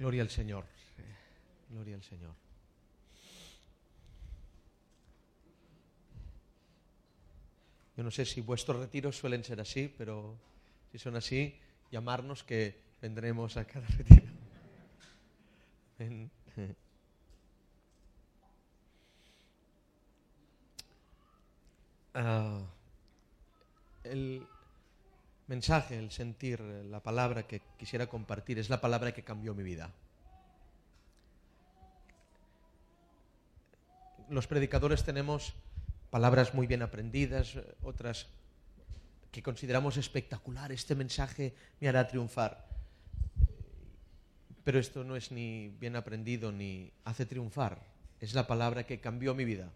Gloria al Señor. Gloria al Señor. Yo no sé si vuestros retiros suelen ser así, pero si son así, llamarnos que vendremos a cada retiro. Ah, el mensaje, el sentir, la palabra que quisiera compartir es la palabra que cambió mi vida. Los predicadores tenemos palabras muy bien aprendidas, otras que consideramos espectacular. Este mensaje me hará triunfar. Pero esto no es ni bien aprendido ni hace triunfar. Es la palabra que cambió mi vida.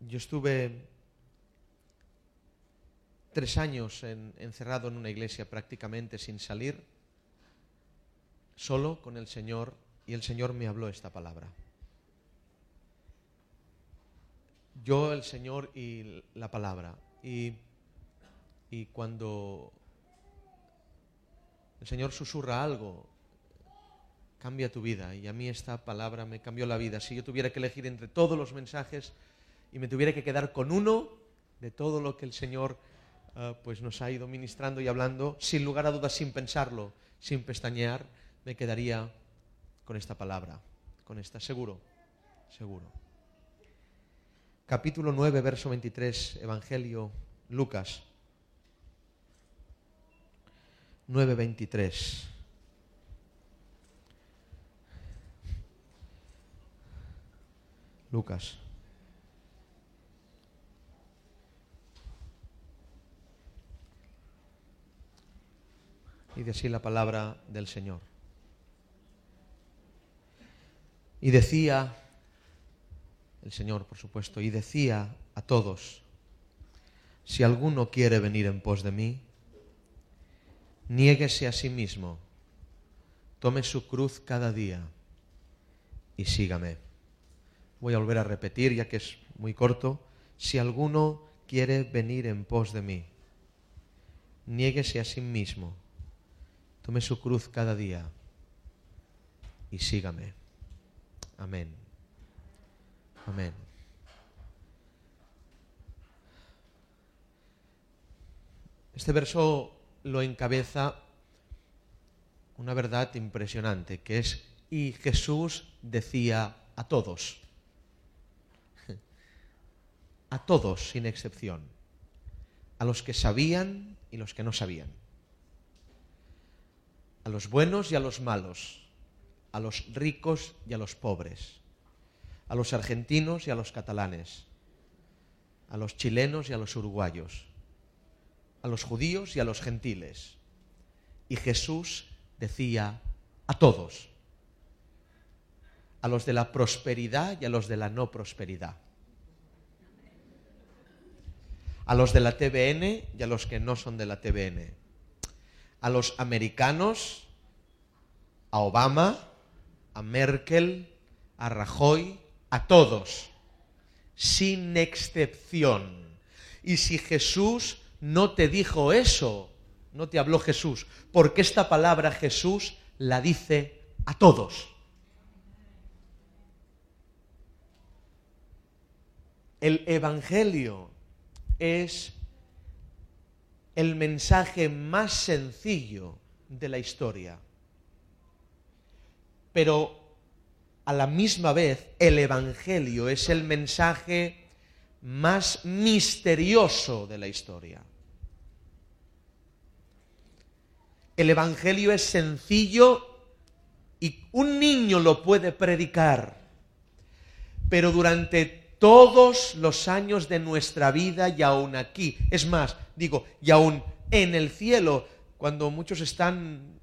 Yo estuve tres años encerrado en una iglesia prácticamente sin salir, solo con el Señor, y el Señor me habló esta palabra. Yo, el Señor y la palabra. Y, y cuando el Señor susurra algo, cambia tu vida. Y a mí esta palabra me cambió la vida. Si yo tuviera que elegir entre todos los mensajes y me tuviera que quedar con uno de todo lo que el Señor uh, pues nos ha ido ministrando y hablando, sin lugar a dudas, sin pensarlo, sin pestañear, me quedaría con esta palabra, con esta, seguro, seguro. Capítulo 9, verso 23, Evangelio Lucas. 9:23. Lucas. Y de así la palabra del Señor. Y decía el Señor, por supuesto, y decía a todos, si alguno quiere venir en pos de mí, niéguese a sí mismo, tome su cruz cada día y sígame. Voy a volver a repetir, ya que es muy corto, si alguno quiere venir en pos de mí, niéguese a sí mismo, tome su cruz cada día y sígame. Amén. Amén. Este verso lo encabeza una verdad impresionante, que es, y Jesús decía a todos, a todos sin excepción, a los que sabían y los que no sabían, a los buenos y a los malos, a los ricos y a los pobres, a los argentinos y a los catalanes, a los chilenos y a los uruguayos, a los judíos y a los gentiles. Y Jesús decía a todos, a los de la prosperidad y a los de la no prosperidad, a los de la TBN y a los que no son de la TBN, a los americanos, a Obama, a Merkel, a Rajoy, a todos, sin excepción. Y si Jesús no te dijo eso, no te habló Jesús, porque esta palabra Jesús la dice a todos. El Evangelio es el mensaje más sencillo de la historia. Pero a la misma vez el Evangelio es el mensaje más misterioso de la historia. El Evangelio es sencillo y un niño lo puede predicar, pero durante todos los años de nuestra vida y aún aquí, es más, digo, y aún en el cielo, cuando muchos están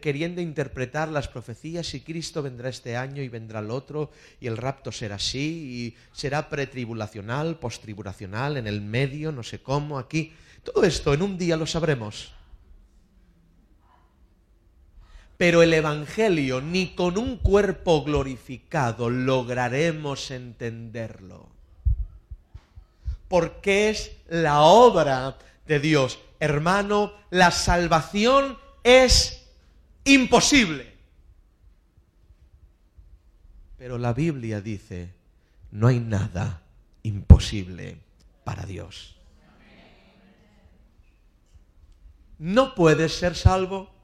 queriendo interpretar las profecías y Cristo vendrá este año y vendrá el otro y el rapto será así y será pretribulacional, postribulacional, en el medio, no sé cómo, aquí. Todo esto en un día lo sabremos. Pero el Evangelio ni con un cuerpo glorificado lograremos entenderlo. Porque es la obra de Dios. Hermano, la salvación es imposible. Pero la Biblia dice, no hay nada imposible para Dios. No puedes ser salvo,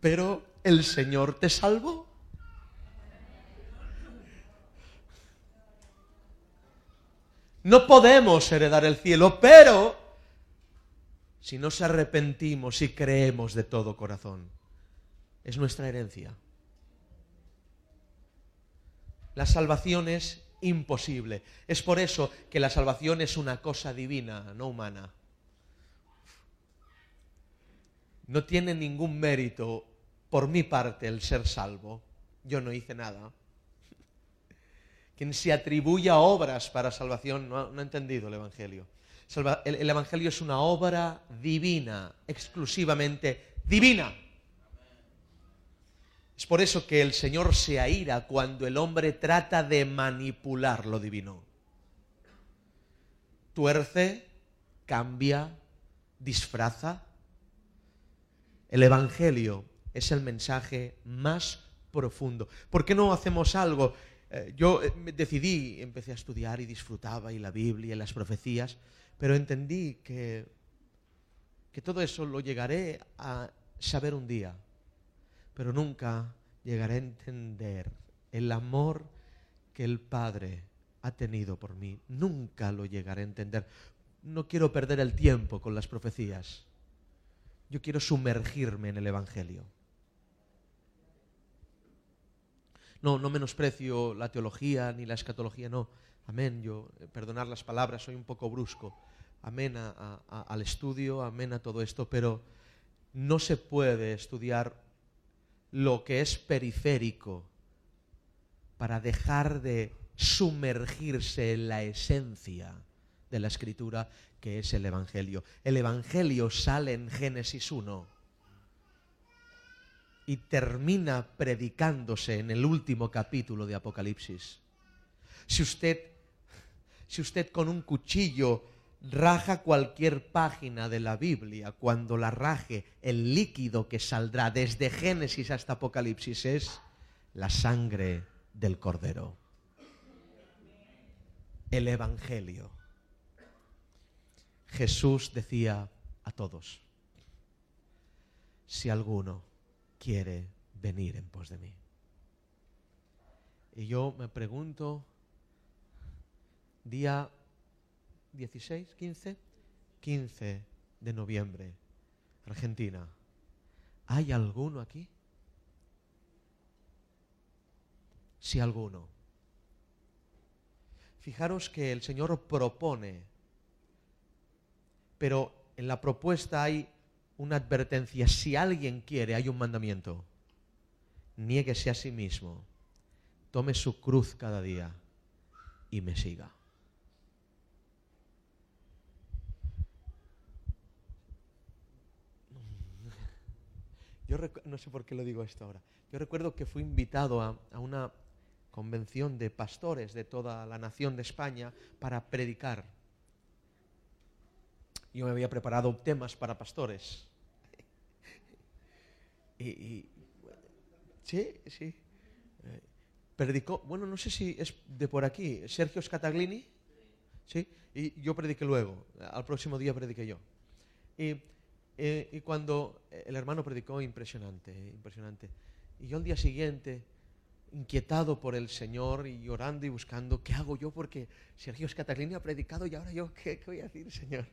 pero el Señor te salvó. No podemos heredar el cielo, pero si nos arrepentimos y creemos de todo corazón, es nuestra herencia. La salvación es imposible. Es por eso que la salvación es una cosa divina, no humana. No tiene ningún mérito por mi parte el ser salvo. Yo no hice nada. Quien se atribuya obras para salvación no ha, entendido el Evangelio. el Evangelio es una obra divina, exclusivamente divina. Es por eso que el Señor se aira cuando el hombre trata de manipular lo divino. Tuerce, cambia, disfraza. El Evangelio es el mensaje más profundo. ¿Por qué no hacemos algo? Eh, yo eh, decidí, empecé a estudiar y disfrutaba y la Biblia y las profecías, pero entendí que, que todo eso lo llegaré a saber un día pero nunca llegaré a entender el amor que el Padre ha tenido por mí. Nunca lo llegaré a entender. No quiero perder el tiempo con las profecías. Yo quiero sumergirme en el Evangelio. No, no menosprecio la teología ni la escatología, no. Amén. Yo, eh, perdonar las palabras, soy un poco brusco. Amén al estudio, amén a todo esto, pero no se puede estudiar lo que es periférico para dejar de sumergirse en la esencia de la escritura que es el Evangelio. El Evangelio sale en Génesis 1 y termina predicándose en el último capítulo de Apocalipsis. Si usted, si usted con un cuchillo raja cualquier página de la Biblia, cuando la raje, el líquido que saldrá desde Génesis hasta Apocalipsis es la sangre del Cordero. El Evangelio. Jesús decía a todos, si alguno quiere venir en pos de mí. Y yo me pregunto, día 16, 15, 15 de noviembre, Argentina. ¿Hay alguno aquí? Si alguno. Fijaros que el Señor propone, pero en la propuesta hay una advertencia. Si alguien quiere, hay un mandamiento. Niéguese a sí mismo, tome su cruz cada día y me siga. Yo no sé por qué lo digo esto ahora. Yo recuerdo que fui invitado a, una convención de pastores de toda la nación de España para predicar. Yo me había preparado temas para pastores. Y, sí, sí. Eh, predicó, bueno, no sé si es de por aquí, Sergio Scataglini. Sí, y yo prediqué luego. Al próximo día prediqué yo. Y eh, y cuando eh, el hermano predicó, impresionante, impresionante. Y yo al día siguiente, inquietado por el Señor y llorando y buscando, ¿qué hago yo? Porque Sergio Scataglini ha predicado y ahora yo, ¿qué, voy a decir, Señor?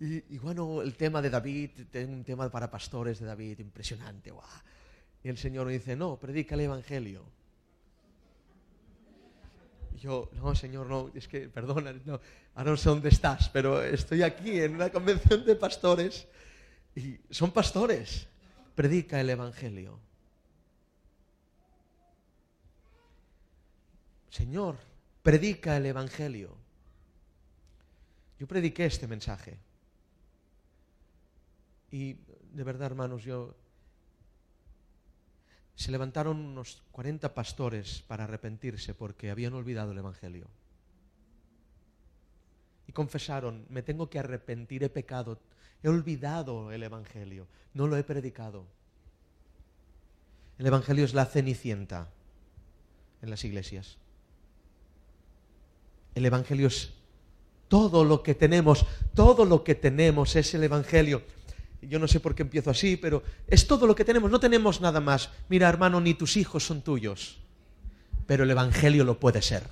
Y, bueno, el tema de David, tengo un tema para pastores de David, impresionante. Y el Señor me dice, no, predica el Evangelio. Y yo, no, Señor, no, es que, perdona, no, ahora no sé dónde estás, pero estoy aquí en una convención de pastores y son pastores. Predica el Evangelio. Señor, predica el Evangelio. Yo prediqué este mensaje. Y de verdad, hermanos, yo... Se levantaron unos 40 pastores para arrepentirse porque habían olvidado el Evangelio. Y confesaron, me tengo que arrepentir, he pecado, He olvidado el Evangelio, no lo he predicado. El Evangelio es la cenicienta en las iglesias. El Evangelio es todo lo que tenemos, todo lo que tenemos es el Evangelio. Yo no sé por qué empiezo así, pero es todo lo que tenemos, no tenemos nada más. Mira, hermano, ni tus hijos son tuyos, pero el Evangelio lo puede ser.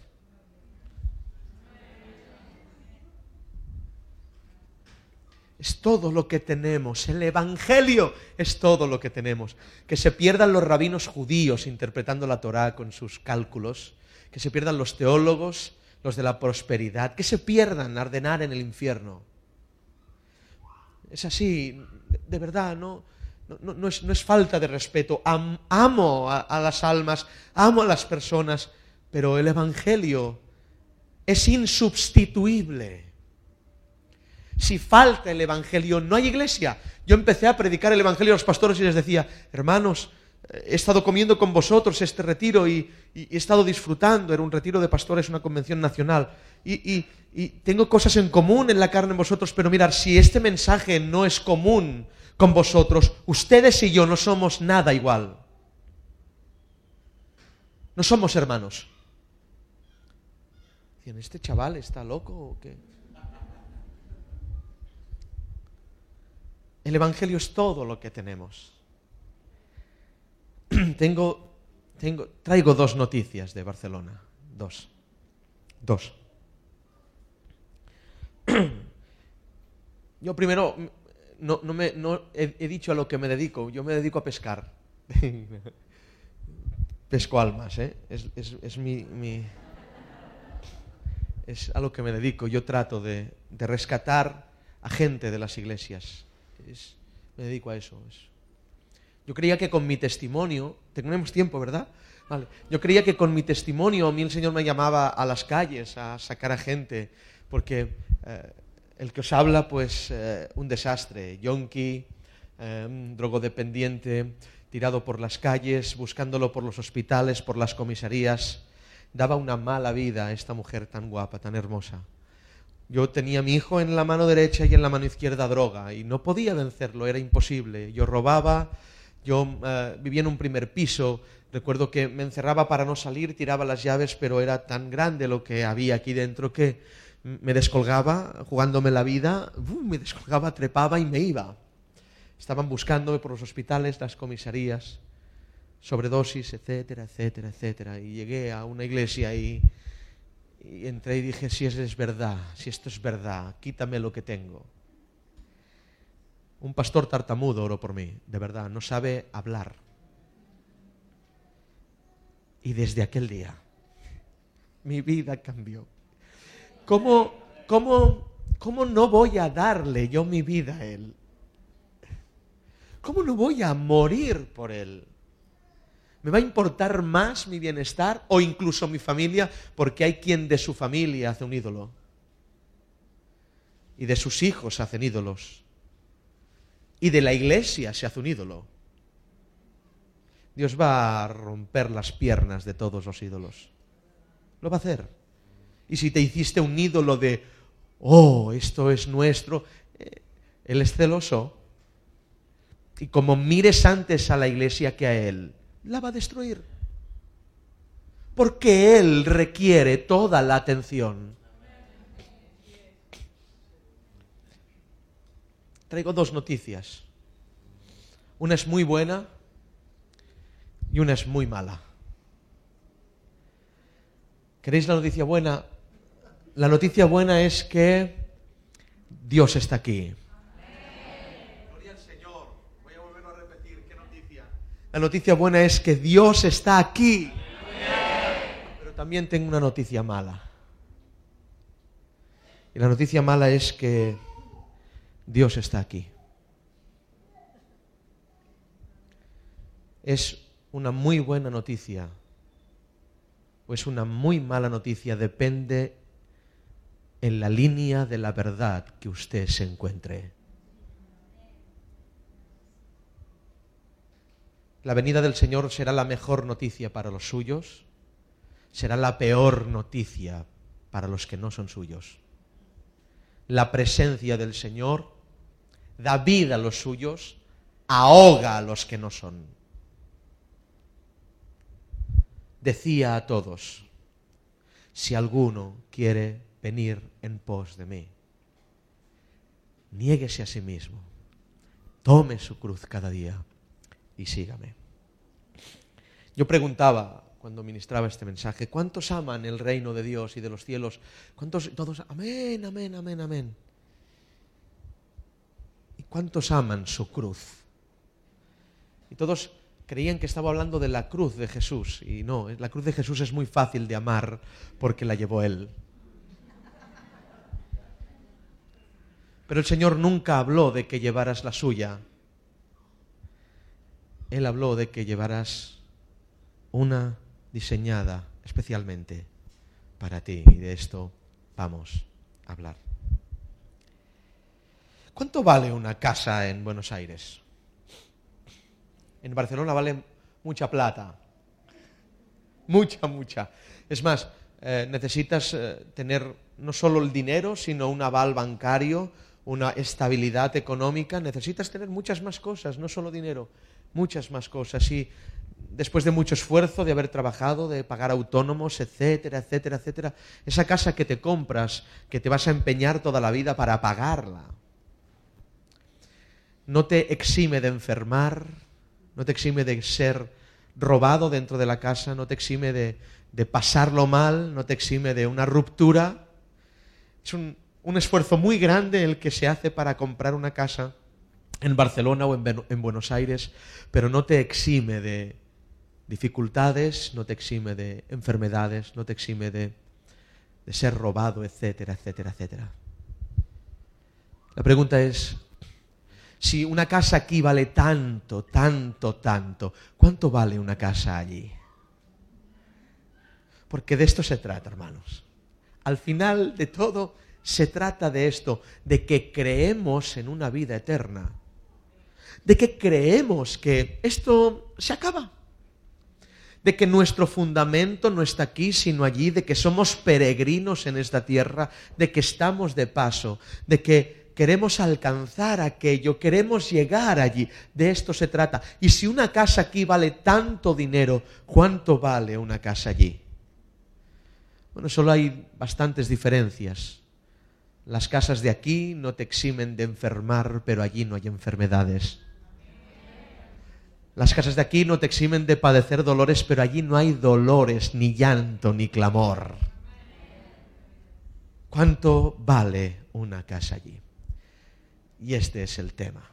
Es todo lo que tenemos. El Evangelio es todo lo que tenemos. Que se pierdan los rabinos judíos interpretando la Torá con sus cálculos. Que se pierdan los teólogos, los de la prosperidad. Que se pierdan a ordenar en el infierno. Es así, de verdad, no, no, es, falta de respeto. amo a las almas, amo a las personas, pero el Evangelio es insubstituible. Si falta el Evangelio, no hay iglesia. Yo empecé a predicar el Evangelio a los pastores y les decía, hermanos, he estado comiendo con vosotros este retiro y, he estado disfrutando. Era un retiro de pastores, una convención nacional. Y, tengo cosas en común en la carne en vosotros, pero mirad, si este mensaje no es común con vosotros, ustedes y yo no somos nada igual. No somos hermanos. ¿este chaval está loco o qué? El Evangelio es todo lo que tenemos. tengo, tengo, traigo dos noticias de Barcelona. Dos. Dos. Yo primero no, me, he, dicho a lo que me dedico. Yo me dedico a pescar. Pesco almas, ¿eh? Es, mi, Es a lo que me dedico. Yo trato de, de rescatar a gente de las iglesias me dedico a eso. Yo creía que con mi testimonio, tenemos tiempo, ¿verdad? Yo creía que con mi testimonio a mí el Señor me llamaba a las calles, a sacar a gente, porque eh, el que os habla, pues eh, un desastre, yonki, eh, drogodependiente, tirado por las calles, buscándolo por los hospitales, por las comisarías, daba una mala vida a esta mujer tan guapa, tan hermosa. Yo tenía a mi hijo en la mano derecha y en la mano izquierda droga y no podía vencerlo, era imposible. Yo robaba, yo eh, vivía en un primer piso, recuerdo que me encerraba para no salir, tiraba las llaves, pero era tan grande lo que había aquí dentro que me descolgaba, jugándome la vida, me descolgaba, trepaba y me iba. Estaban buscándome por los hospitales, las comisarías, sobredosis, etcétera, etcétera, etcétera. Y llegué a una iglesia y y entré y dije, si es verdad, si esto es verdad, quítame lo que tengo. Un pastor tartamudo oró por mí, de verdad, no sabe hablar. Y desde aquel día mi vida cambió. ¿Cómo, cómo, cómo no voy a darle yo mi vida a Él? ¿Cómo no voy a morir por Él? ¿Me va a importar más mi bienestar o incluso mi familia? Porque hay quien de su familia hace un ídolo. Y de sus hijos hacen ídolos. Y de la iglesia se hace un ídolo. Dios va a romper las piernas de todos los ídolos. Lo va a hacer. Y si te hiciste un ídolo de, oh, esto es nuestro, eh, Él es celoso. Y como mires antes a la iglesia que a Él, la va a destruir. Porque Él requiere toda la atención. Traigo dos noticias. Una es muy buena y una es muy mala. ¿Queréis la noticia buena? La noticia buena es que Dios está aquí. La noticia buena es que Dios está aquí. Pero también tengo una noticia mala. Y la noticia mala es que Dios está aquí. Es una muy buena noticia o es una muy mala noticia, depende en la línea de la verdad que usted se encuentre. La venida del Señor será la mejor noticia para los suyos, será la peor noticia para los que no son suyos. La presencia del Señor da vida a los suyos, ahoga a los que no son. decía a todos, si alguno quiere venir en pos de mí, niéguese a sí mismo, tome su cruz cada día y sígame. Yo preguntaba cuando ministraba este mensaje, ¿cuántos aman el reino de Dios y de los cielos? ¿Cuántos? Todos, amén, amén, amén, amén. ¿Y cuántos aman su cruz? Y todos creían que estaba hablando de la cruz de Jesús. Y no, la cruz de Jesús es muy fácil de amar porque la llevó Él. Pero el Señor nunca habló de que llevaras la suya. Él habló de que llevaras una diseñada especialmente para ti. Y de esto vamos a hablar. ¿Cuánto vale una casa en Buenos Aires? En Barcelona vale mucha plata. Mucha, mucha. Es más, eh, necesitas eh, tener no solo el dinero, sino un aval bancario, una estabilidad económica. Necesitas tener muchas más cosas, no solo dinero, muchas más cosas. Y después de mucho esfuerzo, de haber trabajado, de pagar autónomos, etcétera, etcétera, etcétera, esa casa que te compras, que te vas a empeñar toda la vida para pagarla, no te exime de enfermar, no te exime de ser robado dentro de la casa, no te exime de, pasarlo mal, no te exime de una ruptura. Es un, esfuerzo muy grande el que se hace para comprar una casa en Barcelona o en, Buenos Aires, pero no te exime de dificultades, no te exime de enfermedades, no te exime de, de ser robado, etcétera, etcétera, etcétera. La pregunta es, si una casa aquí vale tanto, tanto, tanto, ¿cuánto vale una casa allí? Porque de esto se trata, hermanos. Al final de todo, se trata de esto, de que creemos en una vida eterna, de que creemos que esto se acaba, de que nuestro fundamento no está aquí, sino allí, de que somos peregrinos en esta tierra, de que estamos de paso, de que queremos alcanzar aquello, queremos llegar allí. De esto se trata. Y si una casa aquí vale tanto dinero, ¿cuánto vale una casa allí? Bueno, solo hay bastantes diferencias. Las casas de aquí no te eximen de enfermar, pero allí no hay enfermedades. Las casas de aquí no te eximen de padecer dolores, pero allí no hay dolores, ni llanto, ni clamor. ¿Cuánto vale una casa allí? Y este es el tema.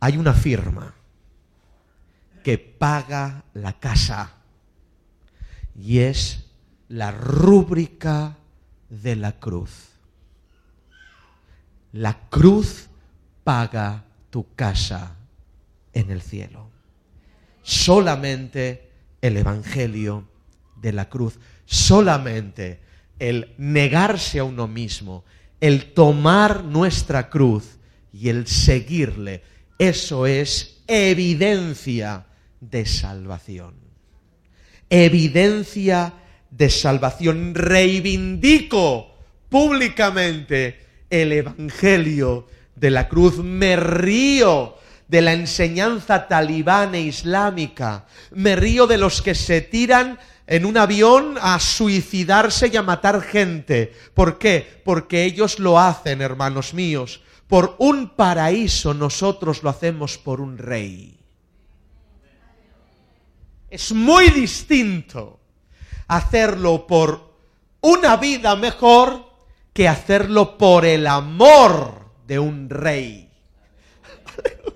Hay una firma que paga la casa y es la rúbrica de la cruz. La cruz paga tu casa en el cielo. Solamente el Evangelio de la cruz, solamente el negarse a uno mismo, el tomar nuestra cruz y el seguirle, eso es evidencia de salvación. Evidencia de salvación. Reivindico públicamente el Evangelio de la cruz. Me río de la enseñanza talibana islámica. Me río de los que se tiran en un avión a suicidarse y a matar gente. ¿Por qué? Porque ellos lo hacen, hermanos míos. Por un paraíso nosotros lo hacemos por un rey. Es muy distinto hacerlo por una vida mejor que hacerlo por el amor de un rey.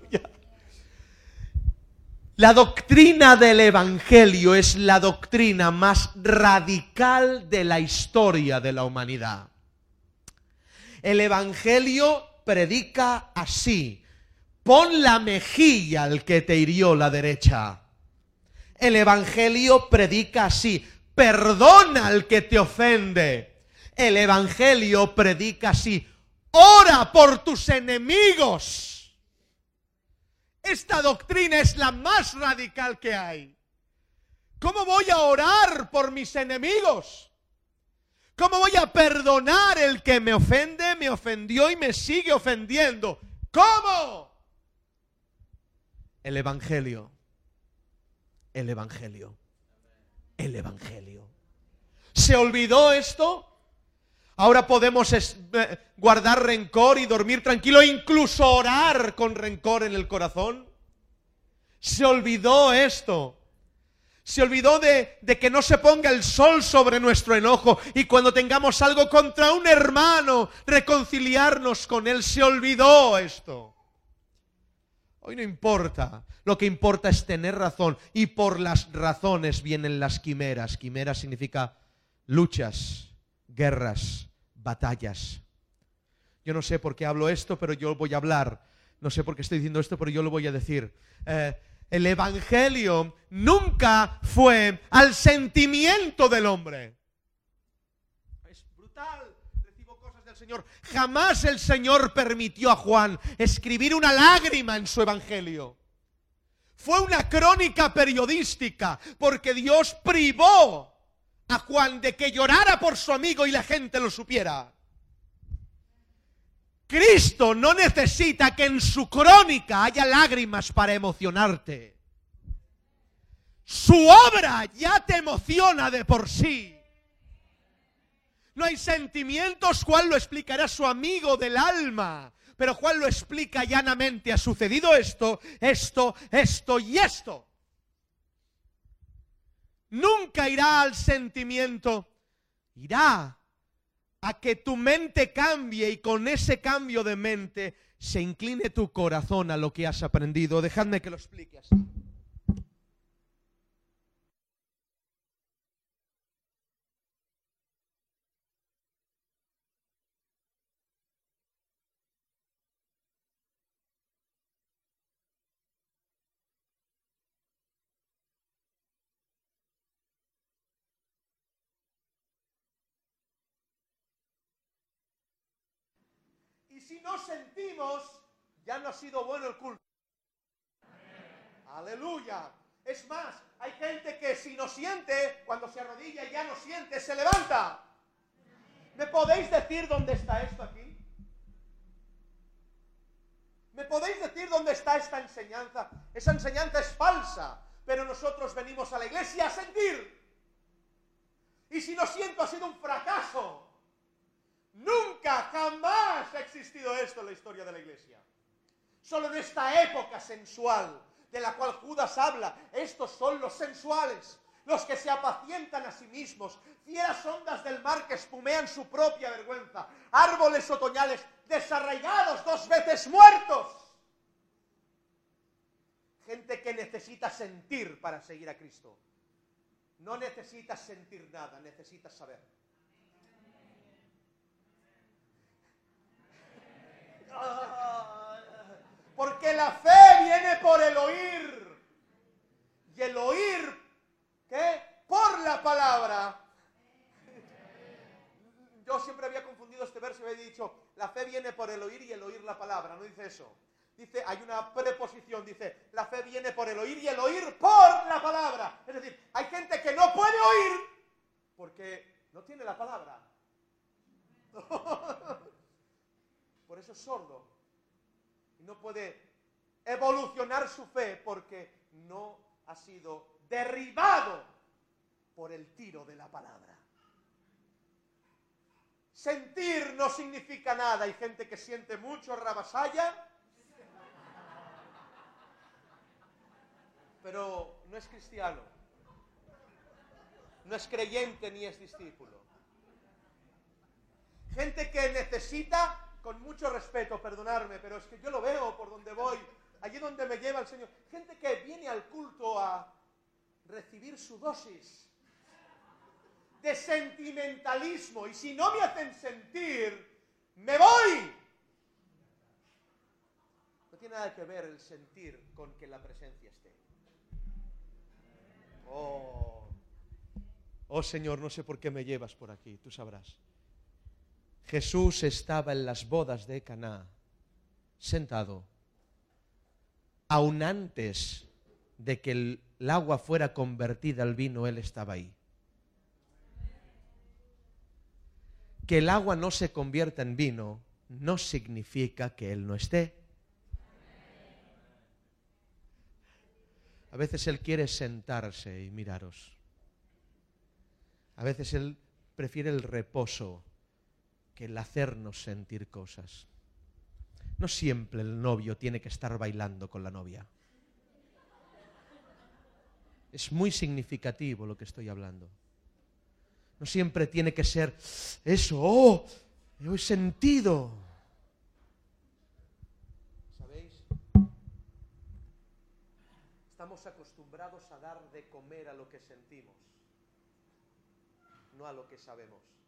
La doctrina del Evangelio es la doctrina más radical de la historia de la humanidad. El Evangelio predica así, pon la mejilla al que te hirió la derecha. El Evangelio predica así, perdona al que te ofende. El Evangelio predica así, ora por tus enemigos. Esta doctrina es la más radical que hay. ¿Cómo voy a orar por mis enemigos? ¿Cómo voy a perdonar el que me ofende, me ofendió y me sigue ofendiendo? ¿Cómo? El Evangelio. El Evangelio. el Evangelio. ¿Se olvidó esto? Ahora podemos eh, guardar rencor y dormir tranquilo, incluso orar con rencor en el corazón. Se olvidó esto. Se olvidó de, que no se ponga el sol sobre nuestro enojo y cuando tengamos algo contra un hermano, reconciliarnos con él. Se olvidó esto. Hoy no importa. Lo que importa es tener razón y por las razones vienen las quimeras. Quimeras significa luchas, guerras, batallas. Yo no sé por qué hablo esto, pero yo voy a hablar. No sé por qué estoy diciendo esto, pero yo lo voy a decir. Eh, el Evangelio nunca fue al sentimiento del hombre. Es brutal. Recibo cosas del Señor. Jamás el Señor permitió a Juan escribir una lágrima en su Evangelio. Fue una crónica periodística porque Dios privó a Juan de que llorara por su amigo y la gente lo supiera. Cristo no necesita que en su crónica haya lágrimas para emocionarte. Su obra ya te emociona de por sí. No hay sentimientos, Juan lo explicará su amigo del alma. Pero Juan lo explica llanamente. Ha sucedido esto, esto, esto y esto. Nunca irá al sentimiento. Irá a que tu mente cambie y con ese cambio de mente se incline tu corazón a lo que has aprendido. Dejadme que lo explique así. Si no sentimos, ya no ha sido bueno el culto. Aleluya. Es más, hay gente que si no siente, cuando se arrodilla y ya no siente, se levanta. ¿Me podéis decir dónde está esto aquí? ¿Me podéis decir dónde está esta enseñanza? Esa enseñanza es falsa, pero nosotros venimos a la iglesia a sentir. Y si no siento ha sido un fracaso. Nunca, jamás ha existido esto en la historia de la iglesia. Solo en esta época sensual de la cual Judas habla, estos son los sensuales, los que se apacientan a sí mismos, fieras ondas del mar que espumean su propia vergüenza, árboles otoñales desarraigados, dos veces muertos. Gente que necesita sentir para seguir a Cristo. No necesitas sentir nada, necesitas saber. Porque la fe viene por el oír. Y el oír, ¿qué? Por la palabra. Yo siempre había confundido este verso y había dicho, la fe viene por el oír y el oír la palabra. No dice eso. Dice, hay una preposición, dice, la fe viene por el oír y el oír por la palabra. Es decir, hay gente que no puede oír porque no tiene la palabra. por eso es sordo. Y no puede evolucionar su fe porque no ha sido derribado por el tiro de la palabra. Sentir no significa nada. Hay gente que siente mucho rabasaya, pero no es cristiano. No es creyente ni es discípulo. Gente que necesita con mucho respeto, perdonarme, pero es que yo lo veo por donde voy, allí donde me lleva el Señor. Gente que viene al culto a recibir su dosis de sentimentalismo y si no me hacen sentir, me voy. No tiene nada que ver el sentir con que la presencia esté. Oh, oh Señor, no sé por qué me llevas por aquí, tú sabrás. Jesús estaba en las bodas de Caná, sentado. Aún antes de que el, agua fuera convertida al vino, Él estaba ahí. Que el agua no se convierta en vino no significa que Él no esté. A veces Él quiere sentarse y miraros. A veces Él prefiere el reposo que el hacernos sentir cosas. No siempre el novio tiene que estar bailando con la novia. Es muy significativo lo que estoy hablando. No siempre tiene que ser eso, oh, he sentido. ¿Sabéis? Estamos acostumbrados a dar de comer a lo que sentimos, no a lo que sabemos.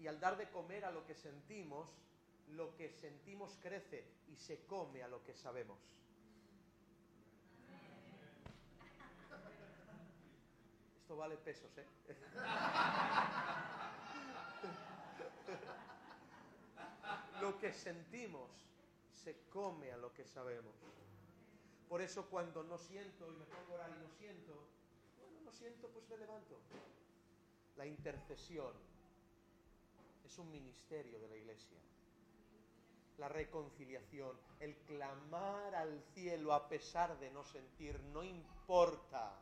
Y al dar de comer a lo que sentimos, lo que sentimos crece y se come a lo que sabemos. Esto vale pesos, ¿eh? lo que sentimos se come a lo que sabemos. Por eso cuando no siento y me pongo a orar y no siento, bueno, no siento, pues me levanto. La intercesión es un ministerio de la iglesia. La reconciliación, el clamar al cielo a pesar de no sentir, no importa.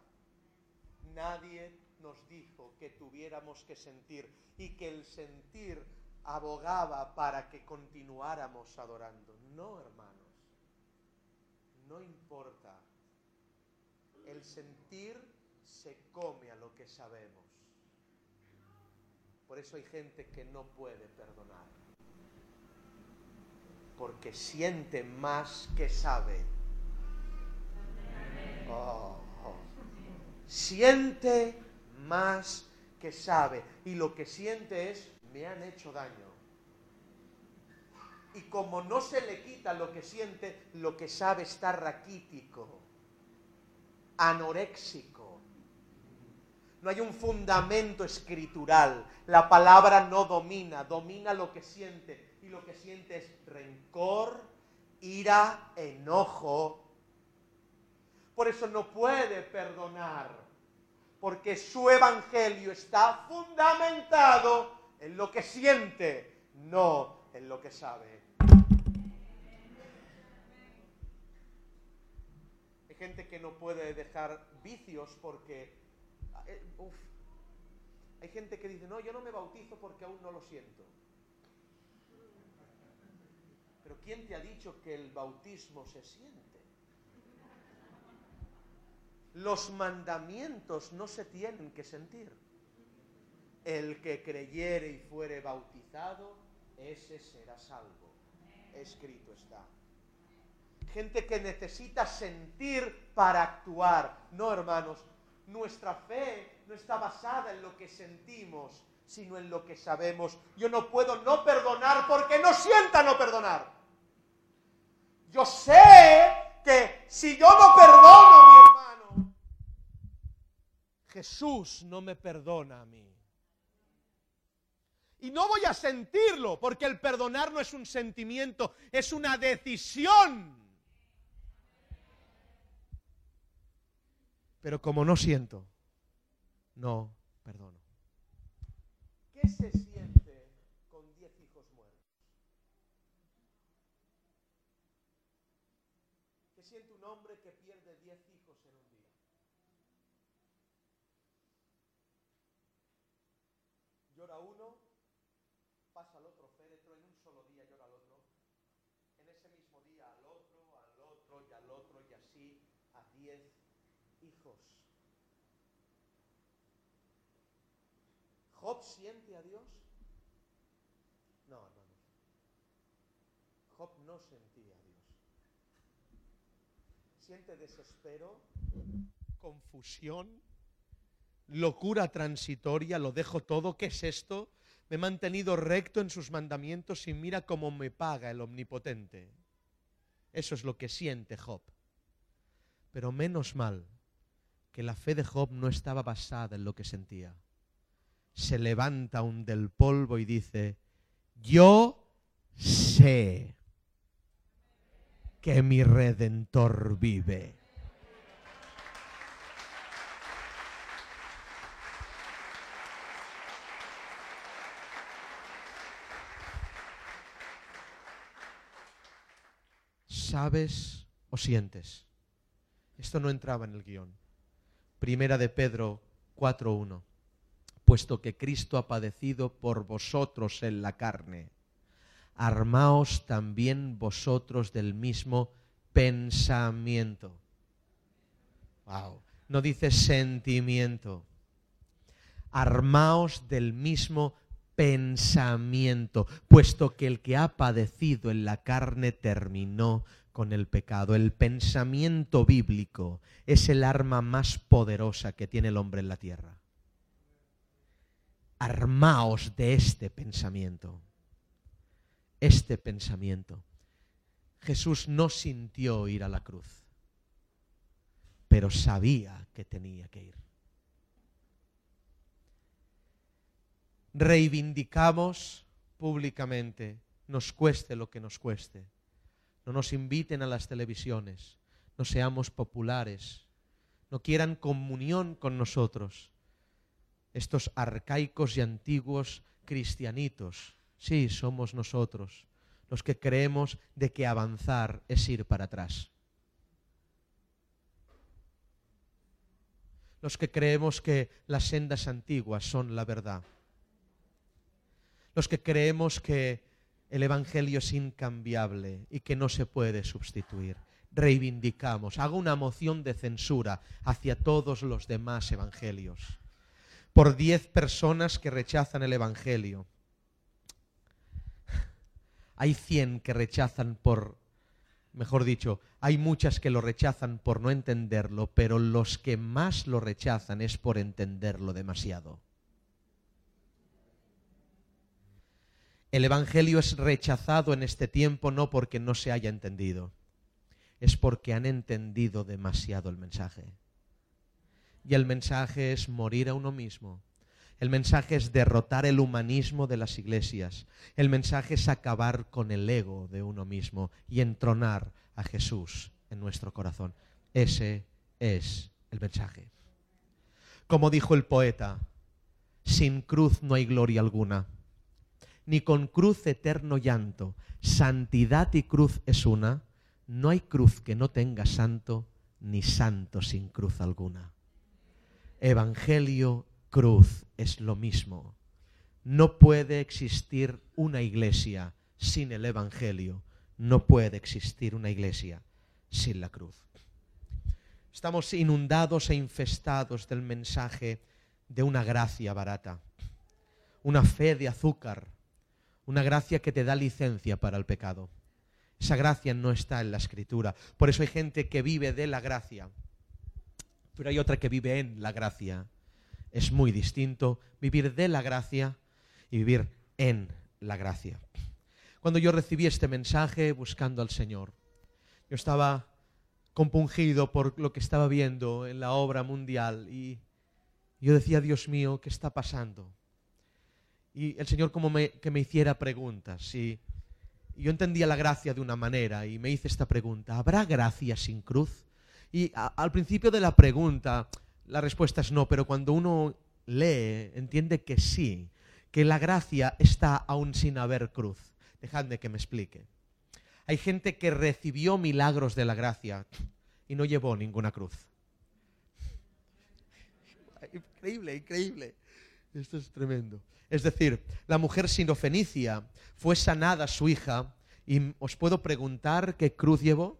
Nadie nos dijo que tuviéramos que sentir y que el sentir abogaba para que continuáramos adorando. No, hermanos, no importa. El sentir se come a lo que sabemos. Por eso hay gente que no puede perdonar. Porque siente más que sabe. Oh, oh. Siente más que sabe. Y lo que siente es, me han hecho daño. Y como no se le quita lo que siente, lo que sabe está raquítico, anoréxico, no hay un fundamento escritural. La palabra no domina, domina lo que siente. Y lo que siente es rencor, ira, enojo. Por eso no puede perdonar. Porque su evangelio está fundamentado en lo que siente, no en lo que sabe. Hay gente que no puede dejar vicios porque eh, hay gente que dice, no, yo no me bautizo porque aún no lo siento. Pero ¿quién te ha dicho que el bautismo se siente? Los mandamientos no se tienen que sentir. El que creyere y fuere bautizado, ese será salvo. Escrito está. Gente que necesita sentir para actuar. No, hermanos, nuestra fe no está basada en lo que sentimos, sino en lo que sabemos. Yo no puedo no perdonar porque no sienta no perdonar. Yo sé que si yo no perdono mi hermano, Jesús no me perdona a mí. Y no voy a sentirlo, porque el perdonar no es un sentimiento, es una decisión. Pero como no siento, no perdono. ¿Qué se siente con diez hijos muertos? ¿Qué siente un hombre que pierde diez hijos en un día? Llora uno, pasa al otro féretro, en un solo día llora al otro, en ese mismo día al otro, al otro y al otro y así a diez ¿Job siente a Dios? No, hermanos. Job no sentía a Dios. Siente desespero, confusión, locura transitoria, lo dejo todo, ¿qué es esto? Me he mantenido recto en sus mandamientos y mira cómo me paga el omnipotente. Eso es lo que siente Job. Pero menos mal que la fe de Job no estaba basada en lo que sentía. Se levanta aún del polvo y dice, yo sé que mi redentor vive. ¿Sabes o sientes? Esto no entraba en el guion. Primera de Pedro 4.1. Puesto que Cristo ha padecido por vosotros en la carne, armaos también vosotros del mismo pensamiento. Wow. No dice sentimiento. Armaos del mismo pensamiento, puesto que el que ha padecido en la carne terminó con el pecado. El pensamiento bíblico es el arma más poderosa que tiene el hombre en la tierra. Armaos de este pensamiento. Este pensamiento. Jesús no sintió ir a la cruz, pero sabía que tenía que ir. Reivindicamos públicamente, nos cueste lo que nos cueste. No nos inviten a las televisiones, no seamos populares, no quieran comunión con nosotros. Estos arcaicos y antiguos cristianitos, sí, somos nosotros los que creemos de que avanzar es ir para atrás. Los que creemos que las sendas antiguas son la verdad. Los que creemos que el Evangelio es incambiable y que no se puede sustituir. Reivindicamos, hago una moción de censura hacia todos los demás Evangelios. Por diez personas que rechazan el Evangelio, hay cien que rechazan por, mejor dicho, hay muchas que lo rechazan por no entenderlo, pero los que más lo rechazan es por entenderlo demasiado. El Evangelio es rechazado en este tiempo no porque no se haya entendido, es porque han entendido demasiado el mensaje. Y el mensaje es morir a uno mismo, el mensaje es derrotar el humanismo de las iglesias. El mensaje es acabar con el ego de uno mismo y entronar a Jesús en nuestro corazón. Ese es el mensaje. Como dijo el poeta, sin cruz no hay gloria alguna, ni con cruz eterno llanto. Santidad y cruz es una. No hay cruz que no tenga santo, ni santo sin cruz alguna. Evangelio cruz es lo mismo. No puede existir una iglesia sin el Evangelio. No puede existir una iglesia sin la cruz. Estamos inundados e infestados del mensaje de una gracia barata, una fe de azúcar, una gracia que te da licencia para el pecado. Esa gracia no está en la escritura. Por eso hay gente que vive de la gracia, pero hay otra que vive en la gracia es muy distinto vivir de la gracia y vivir en la gracia. Cuando yo recibí este mensaje buscando al Señor, yo estaba compungido por lo que estaba viendo en la obra mundial y yo decía, Dios mío, ¿qué está pasando? Y el Señor como que me hiciera preguntas y, yo entendía la gracia de una manera y me hice esta pregunta, ¿habrá gracia sin cruz? Y al principio de la pregunta la respuesta es no, pero cuando uno lee, entiende que sí, que la gracia está aún sin haber cruz. Dejadme que me explique. Hay gente que recibió milagros de la gracia y no llevó ninguna cruz. Increíble, increíble. Esto es tremendo. Es decir, la mujer sinofenicia fue sanada su hija y os puedo preguntar qué cruz llevó.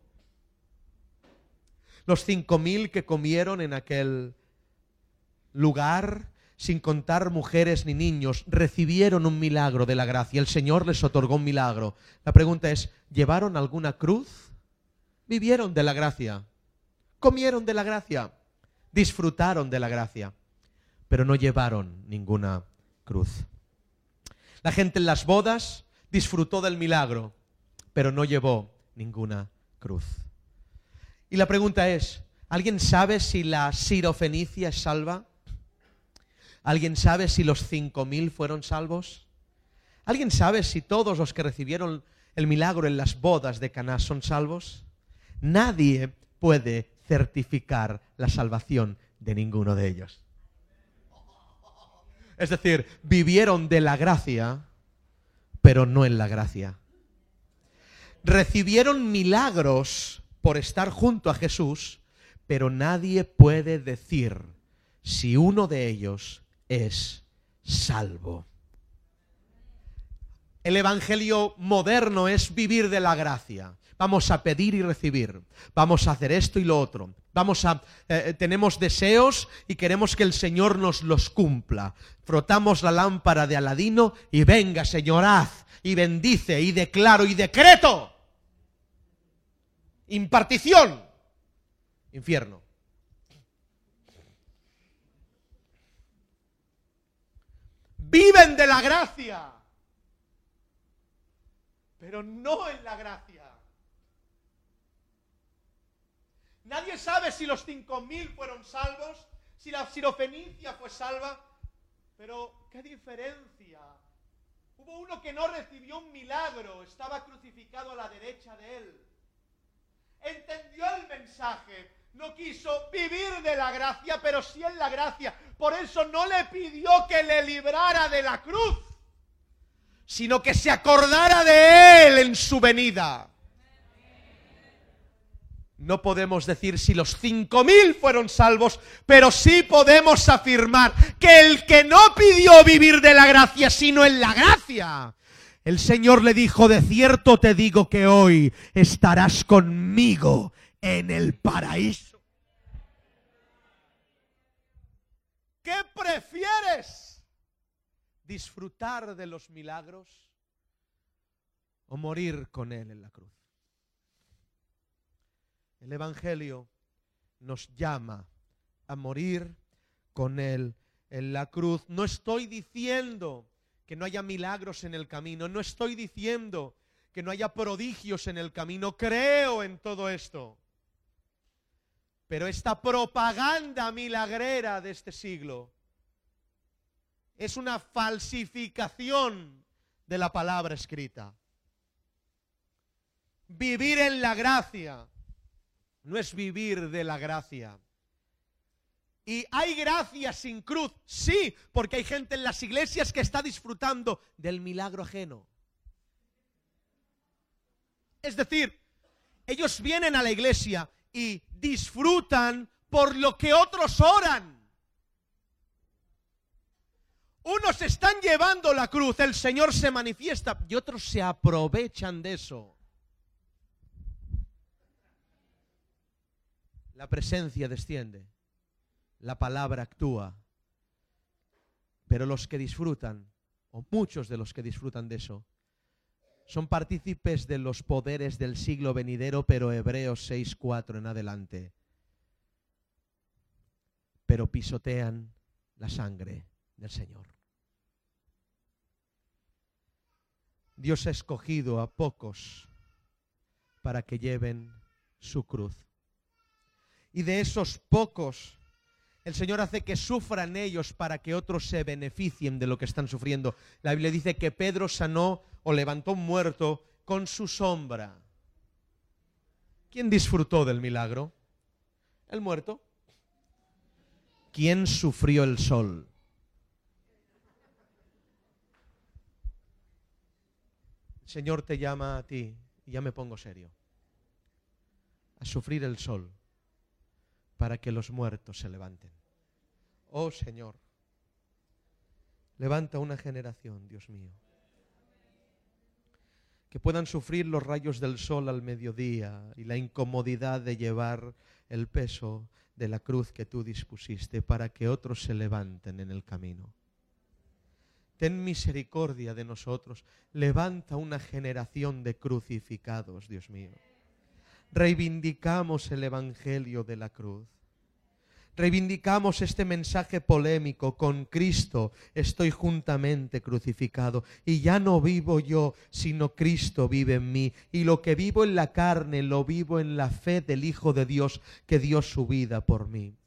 Los cinco mil que comieron en aquel lugar, sin contar mujeres ni niños, recibieron un milagro de la gracia. El Señor les otorgó un milagro. La pregunta es, ¿llevaron alguna cruz? ¿Vivieron de la gracia? ¿Comieron de la gracia? ¿Disfrutaron de la gracia? Pero no llevaron ninguna cruz. La gente en las bodas disfrutó del milagro, pero no llevó ninguna cruz. Y la pregunta es, ¿alguien sabe si la sirofenicia es salva? ¿Alguien sabe si los cinco mil fueron salvos? ¿Alguien sabe si todos los que recibieron el milagro en las bodas de Caná son salvos? Nadie puede certificar la salvación de ninguno de ellos. Es decir, vivieron de la gracia, pero no en la gracia. Recibieron milagros por estar junto a Jesús, pero nadie puede decir si uno de ellos es salvo. El Evangelio moderno es vivir de la gracia. Vamos a pedir y recibir. Vamos a hacer esto y lo otro. Vamos a eh, tenemos deseos y queremos que el Señor nos los cumpla. Frotamos la lámpara de Aladino y venga, Señor, haz y bendice y declaro y decreto. Impartición. Infierno. Viven de la gracia pero no en la gracia. Nadie sabe si los cinco mil fueron salvos, si la sirofenicia fue salva, pero qué diferencia. Hubo uno que no recibió un milagro, estaba crucificado a la derecha de él. Entendió el mensaje, no quiso vivir de la gracia, pero sí en la gracia. Por eso no le pidió que le librara de la cruz sino que se acordara de Él en su venida. No podemos decir si los cinco mil fueron salvos, pero sí podemos afirmar que el que no pidió vivir de la gracia, sino en la gracia, el Señor le dijo, de cierto te digo que hoy estarás conmigo en el paraíso. ¿Qué prefieres? Disfrutar de los milagros o morir con Él en la cruz. El Evangelio nos llama a morir con Él en la cruz. No estoy diciendo que no haya milagros en el camino, no estoy diciendo que no haya prodigios en el camino, creo en todo esto. Pero esta propaganda milagrera de este siglo es una falsificación de la palabra escrita. Vivir en la gracia no es vivir de la gracia. ¿Y hay gracia sin cruz? Sí, porque hay gente en las iglesias que está disfrutando del milagro ajeno. Es decir, ellos vienen a la iglesia y disfrutan por lo que otros oran. Unos están llevando la cruz, el Señor se manifiesta y otros se aprovechan de eso. La presencia desciende, la palabra actúa, pero los que disfrutan, o muchos de los que disfrutan de eso, son partícipes de los poderes del siglo venidero, pero Hebreos 6.4 en adelante. Pero pisotean la sangre del Señor. Dios ha escogido a pocos para que lleven su cruz. Y de esos pocos, el Señor hace que sufran ellos para que otros se beneficien de lo que están sufriendo. La Biblia dice que Pedro sanó o levantó un muerto con su sombra. ¿Quién disfrutó del milagro? El muerto. ¿Quién sufrió el sol? Señor te llama a ti, y ya me pongo serio, a sufrir el sol para que los muertos se levanten. Oh Señor, levanta una generación, Dios mío, que puedan sufrir los rayos del sol al mediodía y la incomodidad de llevar el peso de la cruz que tú dispusiste para que otros se levanten en el camino ten misericordia de nosotros. Levanta una generación de crucificados, Dios mío. Reivindicamos el Evangelio de la cruz. Reivindicamos este mensaje polémico, con Cristo estoy juntamente crucificado y ya no vivo yo, sino Cristo vive en mí. Y lo que vivo en la carne lo vivo en la fe del Hijo de Dios que dio su vida por mí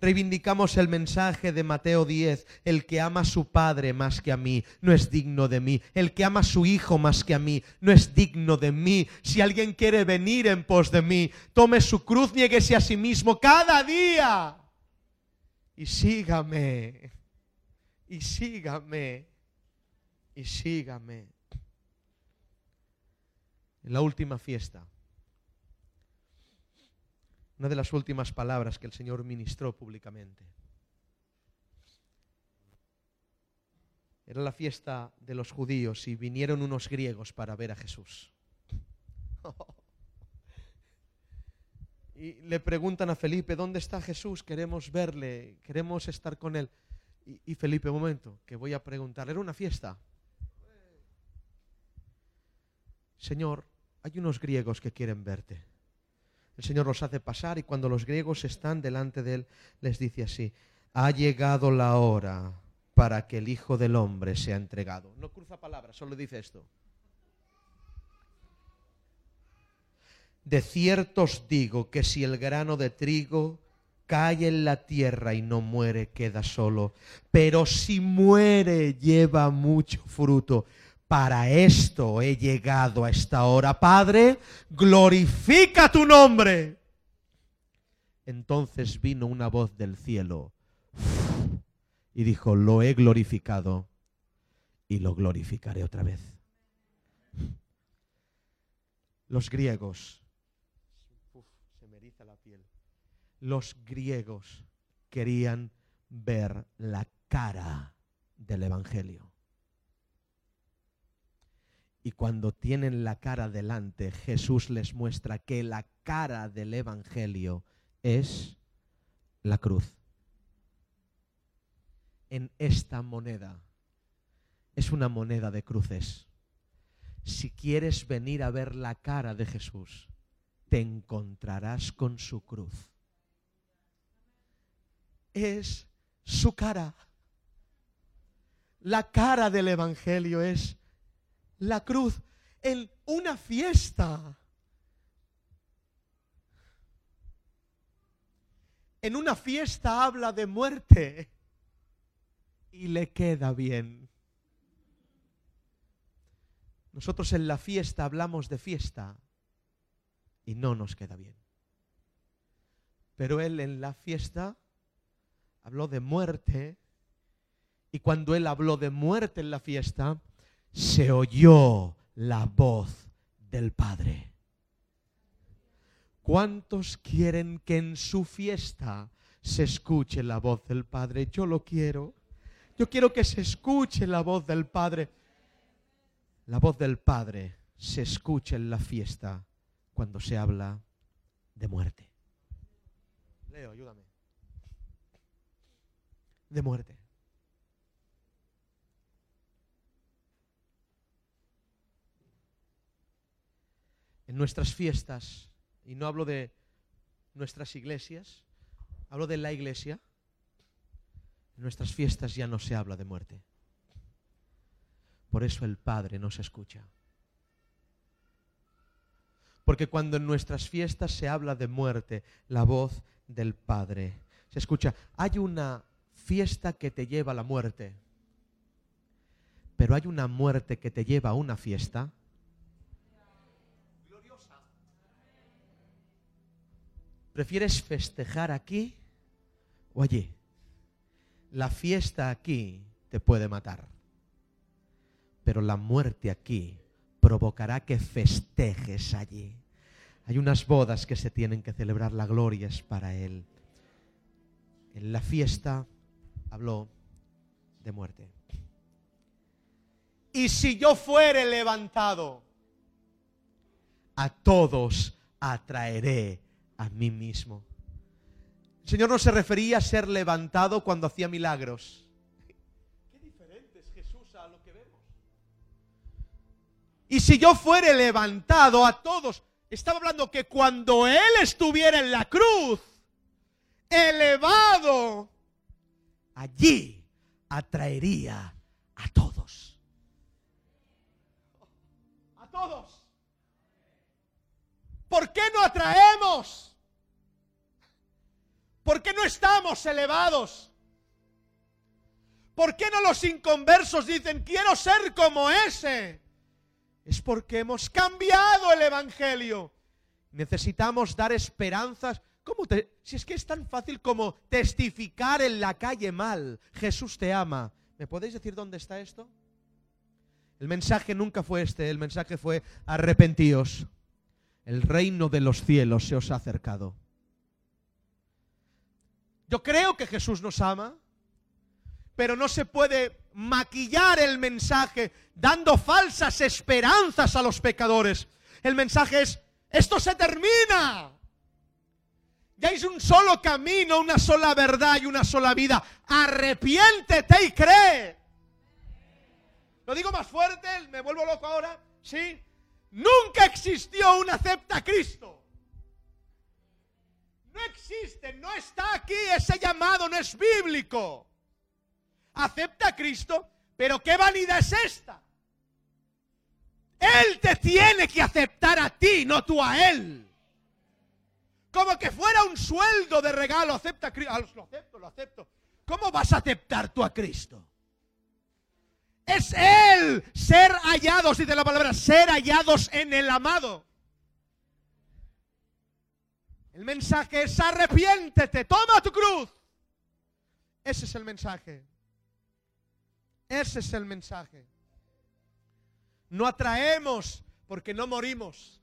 reivindicamos el mensaje de Mateo 10, el que ama a su padre más que a mí, no es digno de mí, el que ama a su hijo más que a mí, no es digno de mí. Si alguien quiere venir en pos de mí, tome su cruz, nieguese a sí mismo cada día y sígame, y sígame, y sígame. En la última fiesta una de las últimas palabras que el Señor ministró públicamente. Era la fiesta de los judíos y vinieron unos griegos para ver a Jesús. Y le preguntan a Felipe, ¿dónde está Jesús? Queremos verle, queremos estar con él. Y, Felipe, un momento, que voy a preguntar. Era una fiesta. Señor, hay unos griegos que quieren verte. El Señor los hace pasar y cuando los griegos están delante de Él, les dice así, ha llegado la hora para que el Hijo del Hombre sea entregado. No cruza palabras, solo dice esto. De cierto os digo que si el grano de trigo cae en la tierra y no muere, queda solo. Pero si muere, lleva mucho fruto. Para esto he llegado a esta hora. Padre, glorifica tu nombre. Entonces vino una voz del cielo y dijo, lo he glorificado y lo glorificaré otra vez. Los griegos, se me eriza la piel, los griegos querían ver la cara del Evangelio. Y cuando tienen la cara delante, Jesús les muestra que la cara del Evangelio es la cruz. En esta moneda es una moneda de cruces. Si quieres venir a ver la cara de Jesús, te encontrarás con su cruz. Es su cara. La cara del Evangelio es la cruz en una fiesta. En una fiesta habla de muerte y le queda bien. Nosotros en la fiesta hablamos de fiesta y no nos queda bien. Pero él en la fiesta habló de muerte y cuando él habló de muerte en la fiesta, se oyó la voz del Padre. ¿Cuántos quieren que en su fiesta se escuche la voz del Padre? Yo lo quiero. Yo quiero que se escuche la voz del Padre. La voz del Padre se escucha en la fiesta cuando se habla de muerte. Leo, ayúdame. De muerte. En nuestras fiestas, y no hablo de nuestras iglesias, hablo de la iglesia, en nuestras fiestas ya no se habla de muerte. Por eso el Padre no se escucha. Porque cuando en nuestras fiestas se habla de muerte, la voz del Padre se escucha. Hay una fiesta que te lleva a la muerte, pero hay una muerte que te lleva a una fiesta ¿Prefieres festejar aquí o allí? La fiesta aquí te puede matar, pero la muerte aquí provocará que festejes allí. Hay unas bodas que se tienen que celebrar, la gloria es para Él. En la fiesta habló de muerte. Y si yo fuere levantado, a todos atraeré a mí mismo. El Señor no se refería a ser levantado cuando hacía milagros. Qué diferente es Jesús a lo que vemos. Y si yo fuere levantado a todos, estaba hablando que cuando Él estuviera en la cruz, elevado, allí atraería a todos. A todos. ¿Por qué no atraemos? ¿Por qué no estamos elevados? ¿Por qué no los inconversos dicen, quiero ser como ese? Es porque hemos cambiado el Evangelio. Necesitamos dar esperanzas. ¿Cómo si es que es tan fácil como testificar en la calle mal, Jesús te ama. ¿Me podéis decir dónde está esto? El mensaje nunca fue este, el mensaje fue arrepentíos el reino de los cielos se os ha acercado. Yo creo que Jesús nos ama, pero no se puede maquillar el mensaje dando falsas esperanzas a los pecadores. El mensaje es, esto se termina. Ya es un solo camino, una sola verdad y una sola vida. Arrepiéntete y cree. Lo digo más fuerte, me vuelvo loco ahora, ¿sí? Nunca existió un acepta a Cristo. No existe, no está aquí, ese llamado no es bíblico. Acepta a Cristo, pero ¿qué vanidad es esta? Él te tiene que aceptar a ti, no tú a Él. Como que fuera un sueldo de regalo, acepta a Cristo. Ah, lo acepto, lo acepto. ¿Cómo vas a aceptar tú a Cristo? Es Él ser hallados, dice la palabra, ser hallados en el amado. El mensaje es arrepiéntete, toma tu cruz. Ese es el mensaje. Ese es el mensaje. No atraemos porque no morimos.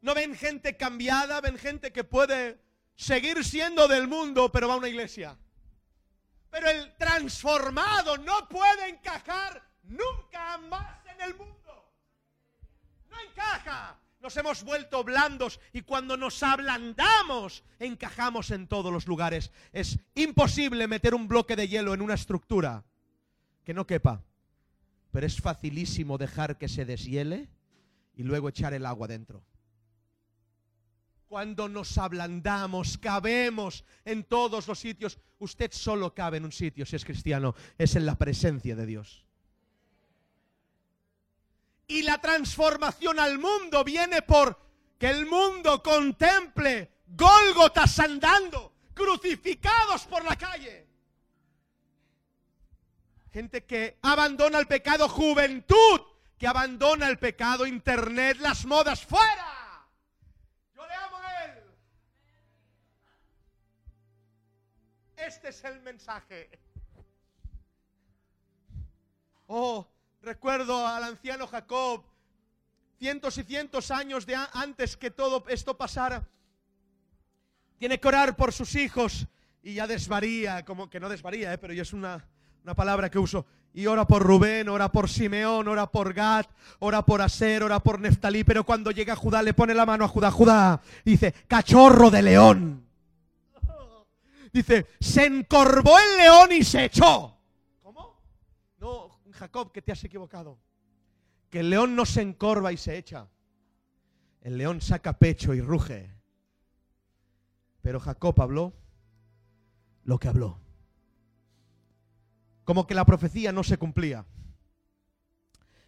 No ven gente cambiada, ven gente que puede seguir siendo del mundo, pero va a una iglesia. Pero el transformado no puede encajar nunca más en el mundo. No encaja. Nos hemos vuelto blandos y cuando nos ablandamos encajamos en todos los lugares. Es imposible meter un bloque de hielo en una estructura que no quepa. Pero es facilísimo dejar que se deshiele y luego echar el agua dentro. Cuando nos ablandamos, cabemos en todos los sitios. Usted solo cabe en un sitio si es cristiano, es en la presencia de Dios. Y la transformación al mundo viene por que el mundo contemple Gólgotas andando, crucificados por la calle. Gente que abandona el pecado, juventud que abandona el pecado, internet, las modas, fuera. Este es el mensaje. Oh, recuerdo al anciano Jacob, cientos y cientos años de antes que todo esto pasara. Tiene que orar por sus hijos y ya desvaría, como que no desvaría, eh, pero ya es una, una palabra que uso. Y ora por Rubén, ora por Simeón, ora por Gad, ora por Aser, ora por Neftalí. Pero cuando llega Judá, le pone la mano a Judá. Judá dice, cachorro de león. Dice, se encorvó el león y se echó. ¿Cómo? No, Jacob, que te has equivocado. Que el león no se encorva y se echa. El león saca pecho y ruge. Pero Jacob habló lo que habló. Como que la profecía no se cumplía.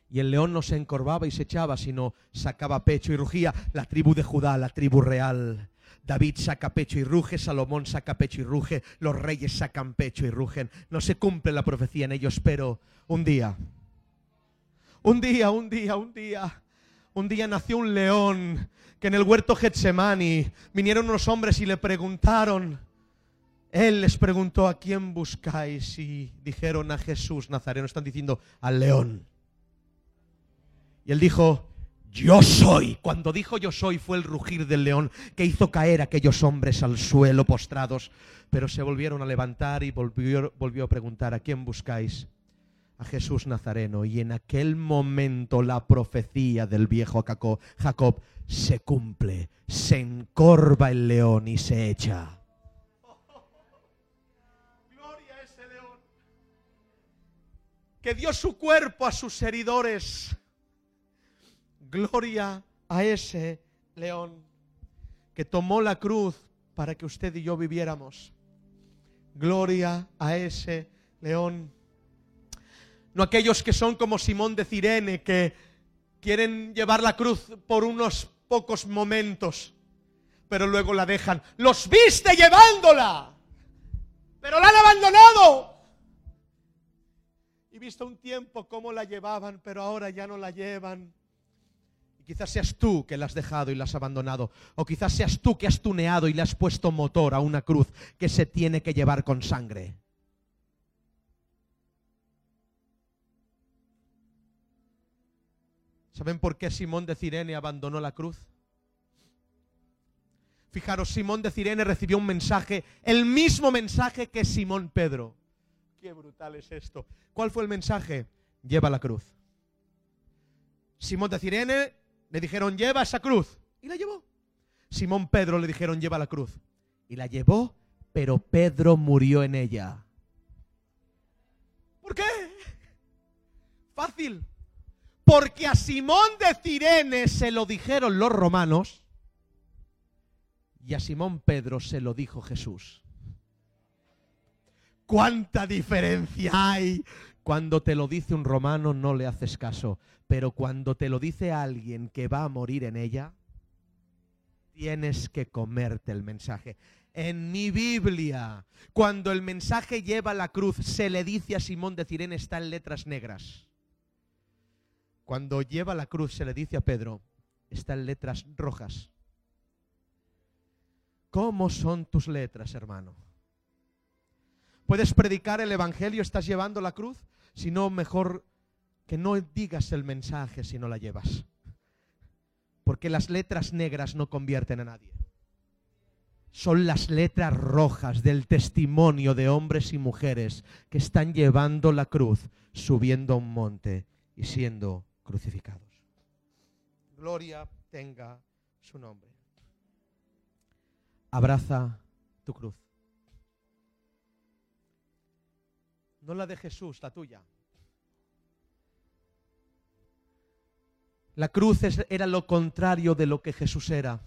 Y el león no se encorvaba y se echaba, sino sacaba pecho y rugía. La tribu de Judá, la tribu real, David saca pecho y ruge, Salomón saca pecho y ruge, los reyes sacan pecho y rugen. No se cumple la profecía en ellos, pero un día, un día, un día, un día, un día nació un león que en el huerto Getsemani vinieron unos hombres y le preguntaron, él les preguntó a quién buscáis y dijeron a Jesús Nazareno, están diciendo al león. Y él dijo, yo soy. Cuando dijo yo soy fue el rugir del león que hizo caer a aquellos hombres al suelo postrados, pero se volvieron a levantar y volvió, volvió a preguntar, ¿a quién buscáis? A Jesús Nazareno. Y en aquel momento la profecía del viejo Jacob se cumple, se encorva el león y se echa. Gloria a ese león que dio su cuerpo a sus heridores Gloria a ese león que tomó la cruz para que usted y yo viviéramos. Gloria a ese león. No aquellos que son como Simón de Cirene, que quieren llevar la cruz por unos pocos momentos, pero luego la dejan. Los viste llevándola, pero la han abandonado. Y visto un tiempo cómo la llevaban, pero ahora ya no la llevan. Quizás seas tú que la has dejado y la has abandonado. O quizás seas tú que has tuneado y le has puesto motor a una cruz que se tiene que llevar con sangre. ¿Saben por qué Simón de Cirene abandonó la cruz? Fijaros, Simón de Cirene recibió un mensaje, el mismo mensaje que Simón Pedro. qué brutal es esto. ¿Cuál fue el mensaje? Lleva la cruz. Simón de Cirene le dijeron, lleva esa cruz. Y la llevó. Simón Pedro le dijeron, lleva la cruz. Y la llevó, pero Pedro murió en ella. ¿Por qué? Fácil. Porque a Simón de Cirene se lo dijeron los romanos y a Simón Pedro se lo dijo Jesús. ¿Cuánta diferencia hay? Cuando te lo dice un romano no le haces caso, pero cuando te lo dice alguien que va a morir en ella, tienes que comerte el mensaje. En mi Biblia, cuando el mensaje lleva la cruz, se le dice a Simón de Cirene, está en letras negras. Cuando lleva la cruz, se le dice a Pedro, está en letras rojas. ¿Cómo son tus letras, hermano? ¿Puedes predicar el Evangelio? ¿Estás llevando la cruz? Si no, mejor que no digas el mensaje si no la llevas. Porque las letras negras no convierten a nadie. Son las letras rojas del testimonio de hombres y mujeres que están llevando la cruz, subiendo a un monte y siendo crucificados. Gloria tenga su nombre. Abraza tu cruz. No la de Jesús, la tuya. La cruz era lo contrario de lo que Jesús era.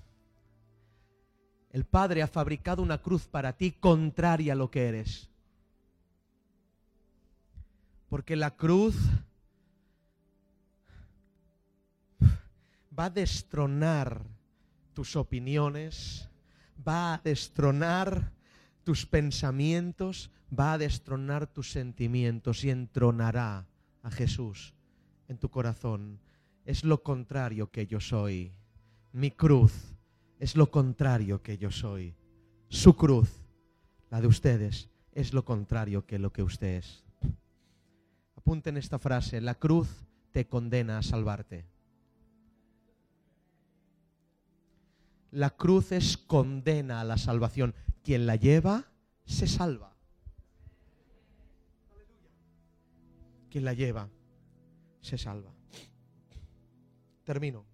El Padre ha fabricado una cruz para ti contraria a lo que eres. Porque la cruz va a destronar tus opiniones, va a destronar tus pensamientos, va a destronar tus sentimientos y entronará a Jesús en tu corazón. Es lo contrario que yo soy. Mi cruz es lo contrario que yo soy. Su cruz, la de ustedes, es lo contrario que lo que usted es. Apunten esta frase, la cruz te condena a salvarte. La cruz es condena a la salvación. Quien la lleva, se salva. Quien la lleva, se salva. Termino.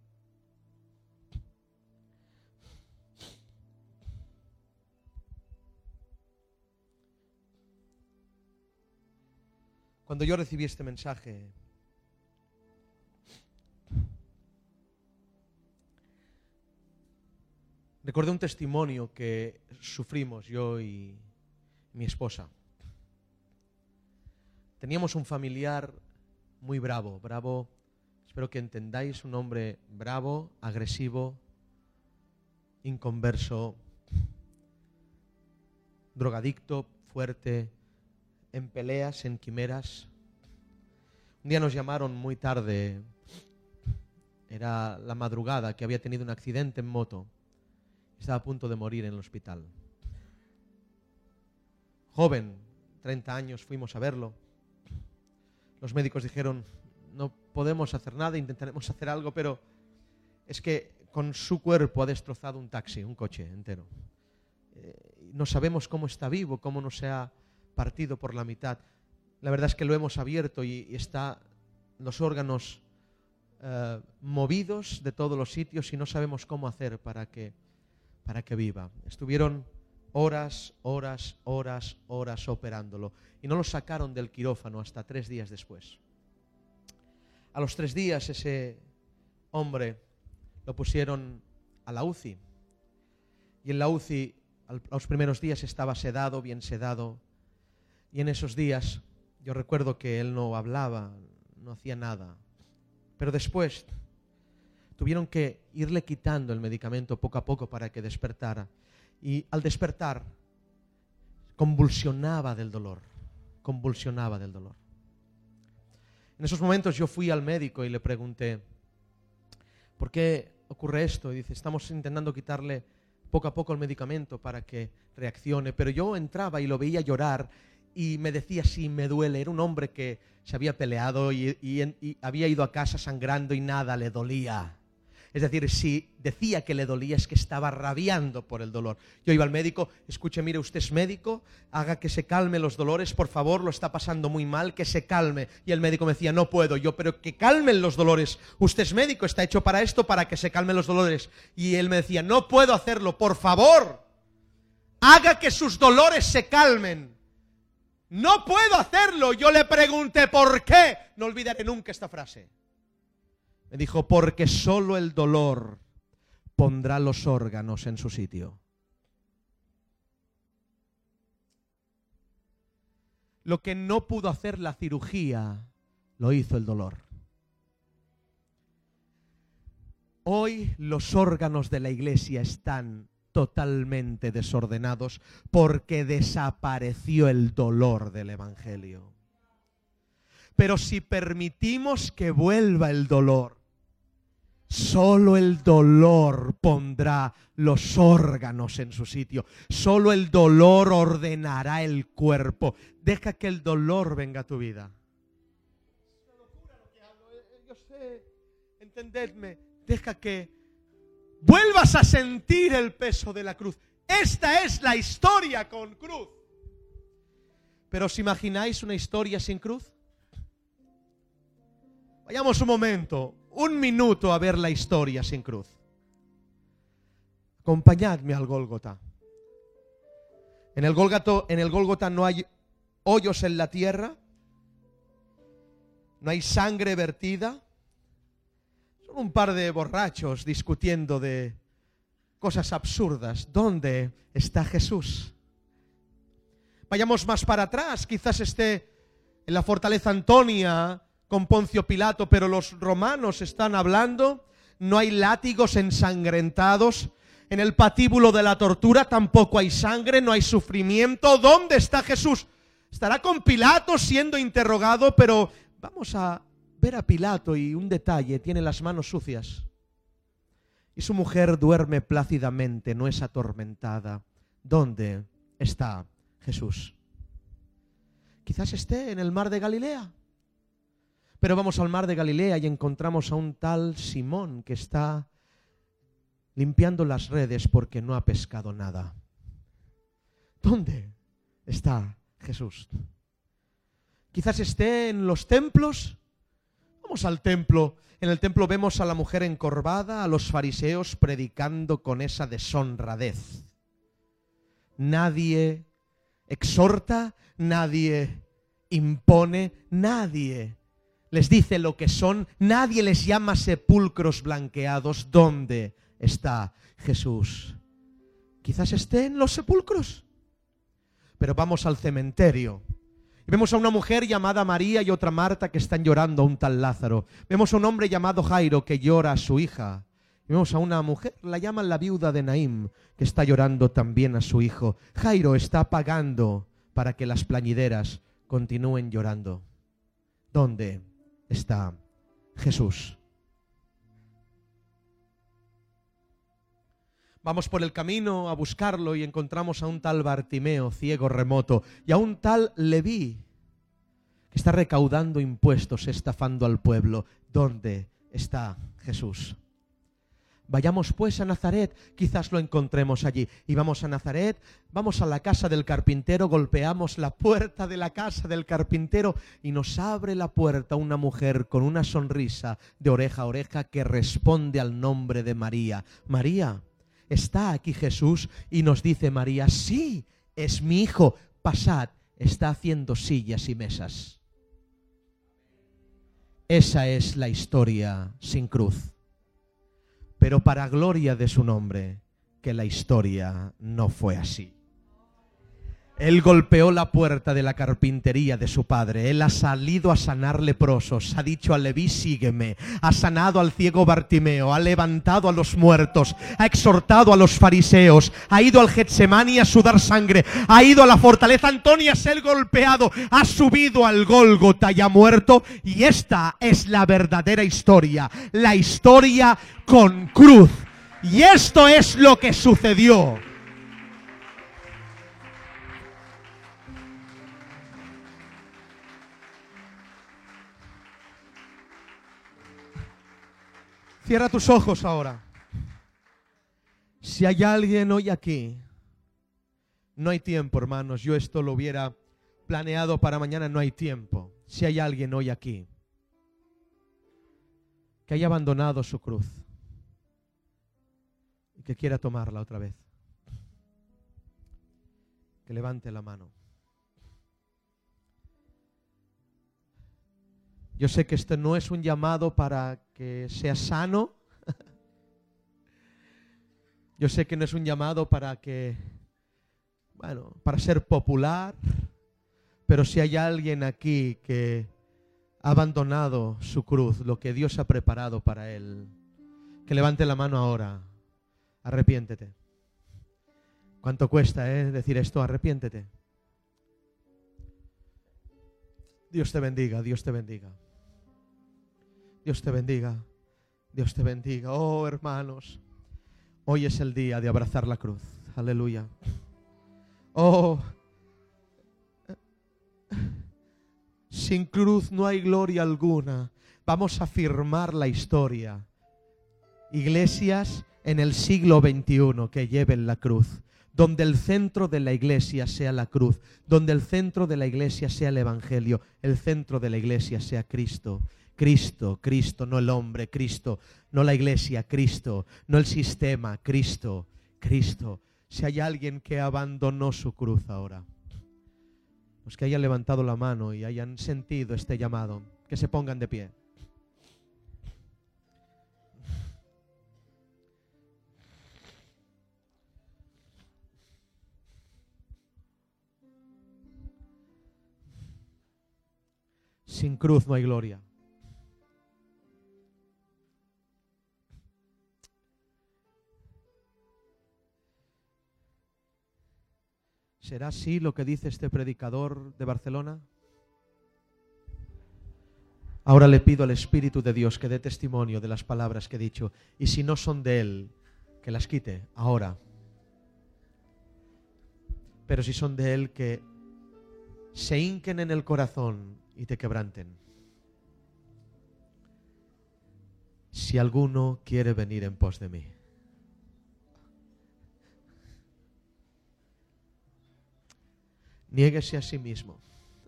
Cuando yo recibí este mensaje, Recordé un testimonio que sufrimos yo y mi esposa. Teníamos un familiar muy bravo, bravo, espero que entendáis, un hombre bravo, agresivo, inconverso, drogadicto, fuerte, en peleas, en quimeras. Un día nos llamaron muy tarde, era la madrugada, que había tenido un accidente en moto estaba a punto de morir en el hospital. Joven, 30 años, fuimos a verlo. Los médicos dijeron, no podemos hacer nada, intentaremos hacer algo, pero es que con su cuerpo ha destrozado un taxi, un coche entero. Eh, no sabemos cómo está vivo, cómo no se ha partido por la mitad. La verdad es que lo hemos abierto y, está los órganos eh, movidos de todos los sitios y no sabemos cómo hacer para que para que viva. Estuvieron horas, horas, horas, horas operándolo y no lo sacaron del quirófano hasta tres días después. A los tres días ese hombre lo pusieron a la UCI y en la UCI a los primeros días estaba sedado, bien sedado y en esos días yo recuerdo que él no hablaba, no hacía nada, pero después tuvieron que irle quitando el medicamento poco a poco para que despertara. Y al despertar, convulsionaba del dolor, convulsionaba del dolor. En esos momentos yo fui al médico y le pregunté, ¿por qué ocurre esto? Y dice, estamos intentando quitarle poco a poco el medicamento para que reaccione, pero yo entraba y lo veía llorar y me decía, sí, me duele. Era un hombre que se había peleado y, y había ido a casa sangrando y nada le dolía Es decir, si decía que le dolía es que estaba rabiando por el dolor. Yo iba al médico, escuche, mire, usted es médico, haga que se calme los dolores, por favor, lo está pasando muy mal, que se calme. Y el médico me decía, no puedo, yo, pero que calmen los dolores. Usted es médico, está hecho para esto, para que se calmen los dolores. Y él me decía, no puedo hacerlo, por favor, haga que sus dolores se calmen. No puedo hacerlo. Yo le pregunté por qué. No olvidaré nunca esta frase. Me dijo, porque solo el dolor pondrá los órganos en su sitio. Lo que no pudo hacer la cirugía, lo hizo el dolor. Hoy los órganos de la iglesia están totalmente desordenados porque desapareció el dolor del Evangelio. Pero si permitimos que vuelva el dolor, Solo el dolor pondrá los órganos en su sitio. Solo el dolor ordenará el cuerpo. Deja que el dolor venga a tu vida. Yo sé, entendedme. Deja que vuelvas a sentir el peso de la cruz. Esta es la historia con cruz. Pero ¿os imagináis una historia sin cruz? Vayamos un momento un minuto a ver la historia sin cruz. Acompañadme al Gólgota. En el, Gólgato, en el Gólgota no hay hoyos en la tierra, no hay sangre vertida, son un par de borrachos discutiendo de cosas absurdas. ¿Dónde está Jesús? Vayamos más para atrás, quizás esté en la fortaleza Antonia, con Poncio Pilato, pero los romanos están hablando, no hay látigos ensangrentados, en el patíbulo de la tortura tampoco hay sangre, no hay sufrimiento. ¿Dónde está Jesús? Estará con Pilato siendo interrogado, pero vamos a ver a Pilato y un detalle, tiene las manos sucias. Y su mujer duerme plácidamente, no es atormentada. ¿Dónde está Jesús? Quizás esté en el mar de Galilea. Pero vamos al mar de Galilea y encontramos a un tal Simón que está limpiando las redes porque no ha pescado nada. ¿Dónde está Jesús? Quizás esté en los templos. Vamos al templo. En el templo vemos a la mujer encorvada, a los fariseos predicando con esa deshonradez. Nadie exhorta, nadie impone, nadie les dice lo que son, nadie les llama sepulcros blanqueados. ¿Dónde está Jesús? Quizás esté en los sepulcros. Pero vamos al cementerio. Vemos a una mujer llamada María y otra Marta que están llorando a un tal Lázaro. Vemos a un hombre llamado Jairo que llora a su hija. Vemos a una mujer, la llaman la viuda de Naim, que está llorando también a su hijo. Jairo está pagando para que las plañideras continúen llorando. ¿Dónde? Está Jesús. Vamos por el camino a buscarlo y encontramos a un tal Bartimeo, ciego remoto, y a un tal Leví, que está recaudando impuestos, estafando al pueblo. ¿Dónde está Jesús? Vayamos pues a Nazaret, quizás lo encontremos allí. Y vamos a Nazaret, vamos a la casa del carpintero, golpeamos la puerta de la casa del carpintero y nos abre la puerta una mujer con una sonrisa de oreja a oreja que responde al nombre de María. María, ¿está aquí Jesús? Y nos dice María, sí, es mi hijo, pasad, está haciendo sillas y mesas. Esa es la historia sin cruz pero para gloria de su nombre, que la historia no fue así. Él golpeó la puerta de la carpintería de su padre. Él ha salido a sanar leprosos. Ha dicho a Leví, sígueme. Ha sanado al ciego Bartimeo. Ha levantado a los muertos. Ha exhortado a los fariseos. Ha ido al Getsemani a sudar sangre. Ha ido a la fortaleza Antonia a ser golpeado. Ha subido al Gólgota y ha muerto. Y esta es la verdadera historia. La historia con cruz. Y esto es lo que sucedió. Cierra tus ojos ahora. Si hay alguien hoy aquí, no hay tiempo, hermanos. Yo esto lo hubiera planeado para mañana, no hay tiempo. Si hay alguien hoy aquí que haya abandonado su cruz y que quiera tomarla otra vez, que levante la mano. Yo sé que esto no es un llamado para que sea sano. Yo sé que no es un llamado para que, bueno, para ser popular. Pero si hay alguien aquí que ha abandonado su cruz, lo que Dios ha preparado para él, que levante la mano ahora. Arrepiéntete. ¿Cuánto cuesta eh, decir esto? Arrepiéntete. Dios te bendiga, Dios te bendiga. Dios te bendiga. Dios te bendiga. Oh, hermanos, hoy es el día de abrazar la cruz. Aleluya. Oh, sin cruz no hay gloria alguna. Vamos a firmar la historia. Iglesias en el siglo XXI que lleven la cruz donde el centro de la iglesia sea la cruz, donde el centro de la iglesia sea el Evangelio, el centro de la iglesia sea Cristo. Cristo, Cristo, no el hombre, Cristo, no la iglesia, Cristo, no el sistema, Cristo, Cristo. Si hay alguien que abandonó su cruz ahora, los que hayan levantado la mano y hayan sentido este llamado, que se pongan de pie. Sin cruz no hay gloria. ¿Será así lo que dice este predicador de Barcelona? Ahora le pido al Espíritu de Dios que dé testimonio de las palabras que he dicho y si no son de Él, que las quite ahora. Pero si son de Él, que se hinquen en el corazón y te quebranten. Si alguno quiere venir en pos de mí. Niéguese a sí mismo.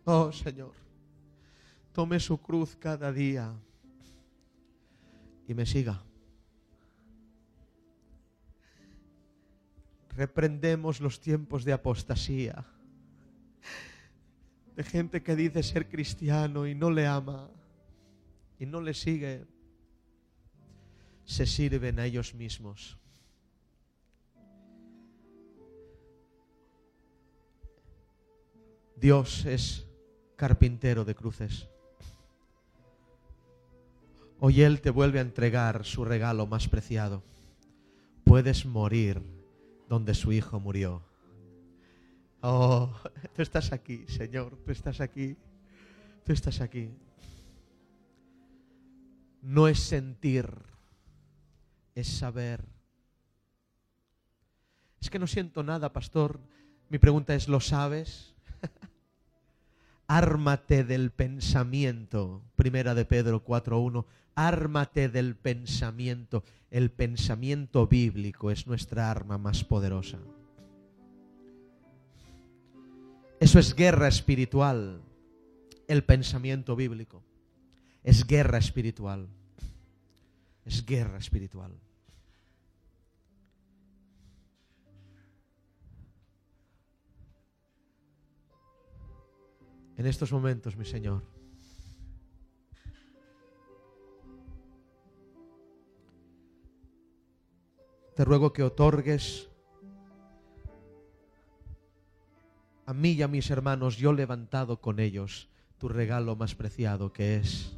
Oh Señor, tome su cruz cada día y me siga. Reprendemos los tiempos de apostasía, de gente que dice ser cristiano y no le ama y no le sigue, se sirven a ellos mismos. Dios es carpintero de cruces. Hoy Él te vuelve a entregar su regalo más preciado. Puedes morir donde su Hijo murió. Oh, tú estás aquí, Señor, tú estás aquí, tú estás aquí. No es sentir, es saber. Es que no siento nada, pastor. Mi pregunta es, ¿lo sabes? Ármate del pensamiento. Primera de Pedro 4.1, ármate del pensamiento. El pensamiento bíblico es nuestra arma más poderosa. Eso es guerra espiritual, el pensamiento bíblico. Es guerra espiritual. Es guerra espiritual. En estos momentos, mi Señor. Te ruego que otorgues a mí y a mis hermanos, yo levantado con ellos, tu regalo más preciado que es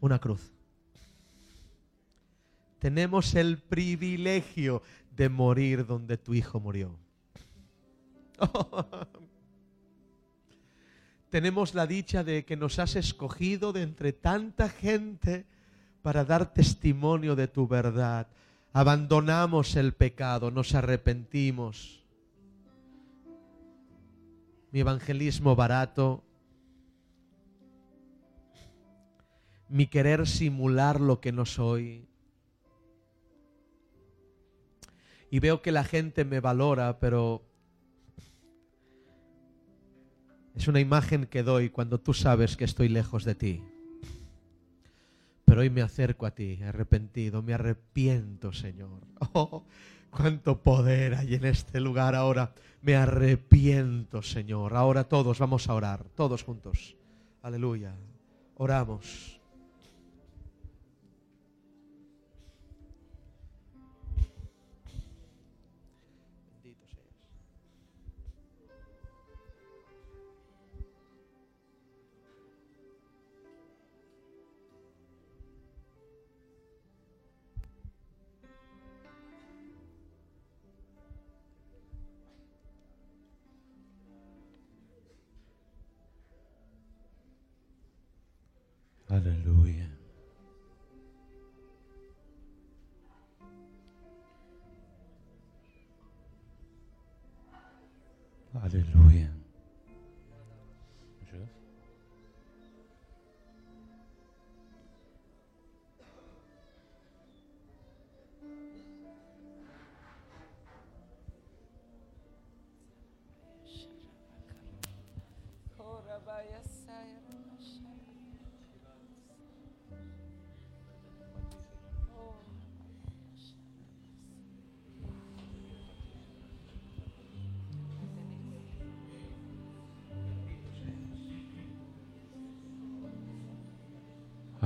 una cruz. Tenemos el privilegio de morir donde tu Hijo murió. tenemos la dicha de que nos has escogido de entre tanta gente para dar testimonio de tu verdad. Abandonamos el pecado, nos arrepentimos. Mi evangelismo barato, mi querer simular lo que no soy. Y veo que la gente me valora, pero es una imagen que doy cuando tú sabes que estoy lejos de ti. Pero hoy me acerco a ti, arrepentido, me arrepiento, Señor. Oh, cuánto poder hay en este lugar ahora. Me arrepiento, Señor. Ahora todos vamos a orar, todos juntos. Aleluya. Oramos. Aleluya. Aleluya.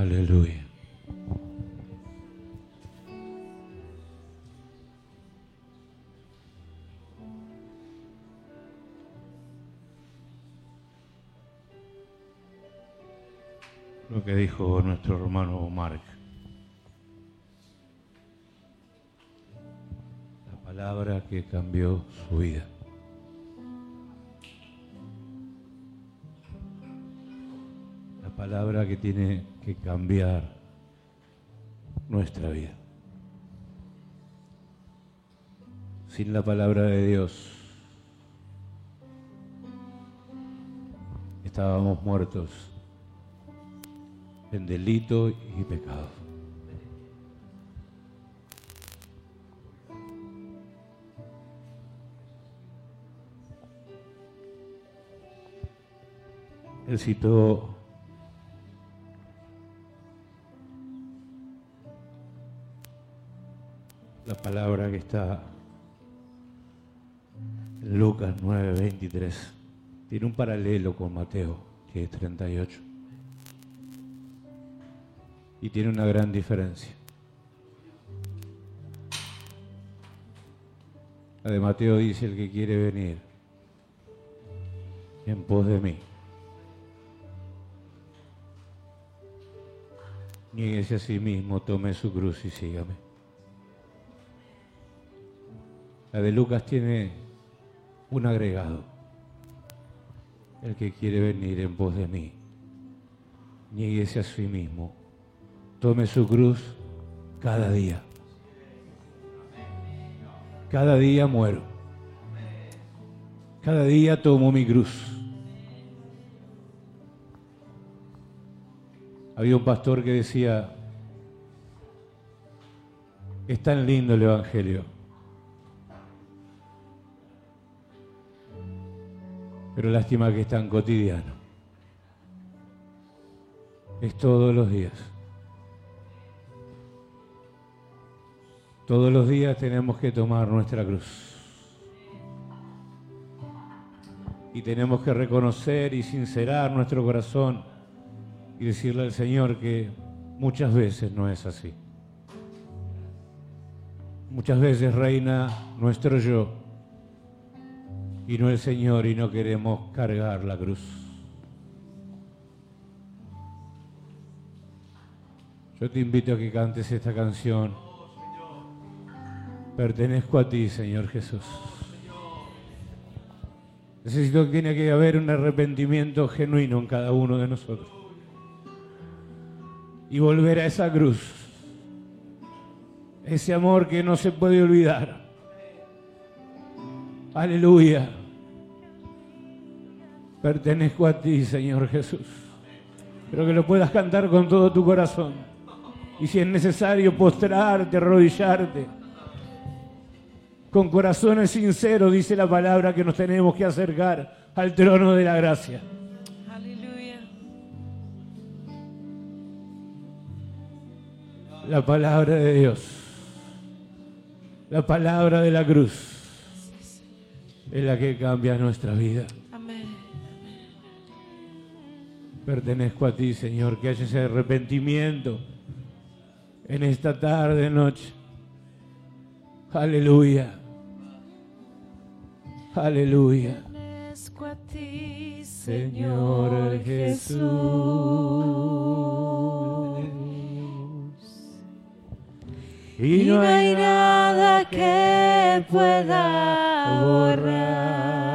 Aleluya. Lo que dijo nuestro hermano Mark. La palabra que cambió su vida. Palabra que tiene que cambiar nuestra vida. Sin la palabra de Dios estábamos muertos en delito y pecado. Él citó Lucas 9:23. Tiene un paralelo con Mateo, que es 38. Y tiene una gran diferencia. La de Mateo dice el que quiere venir en pos de mí. Nieguese a sí mismo, tome su cruz y sígame. La de Lucas tiene un agregado. El que quiere venir en pos de mí, nieguese a sí mismo, tome su cruz cada día. Cada día muero. Cada día tomo mi cruz. Había un pastor que decía, es tan lindo el Evangelio. Pero lástima que es tan cotidiano. Es todos los días. Todos los días tenemos que tomar nuestra cruz. Y tenemos que reconocer y sincerar nuestro corazón y decirle al Señor que muchas veces no es así. Muchas veces reina nuestro yo y no el Señor y no queremos cargar la cruz. Yo te invito a que cantes esta canción. Pertenezco a ti, Señor Jesús. Necesito que tiene que haber un arrepentimiento genuino en cada uno de nosotros. Y volver a esa cruz. Ese amor que no se puede olvidar. Aleluya. Pertenezco a ti, Señor Jesús. pero que lo puedas cantar con todo tu corazón. Y si es necesario postrarte, arrodillarte, con corazones sinceros, dice la palabra que nos tenemos que acercar al trono de la gracia. Aleluya. La palabra de Dios, la palabra de la cruz, es la que cambia nuestra vida. Amén. Pertenezco a ti, Señor, que haya ese arrepentimiento en esta tarde, noche. Aleluya. Aleluya. Pertenezco a ti, Señor Señor Jesús. Y no hay nada que pueda borrar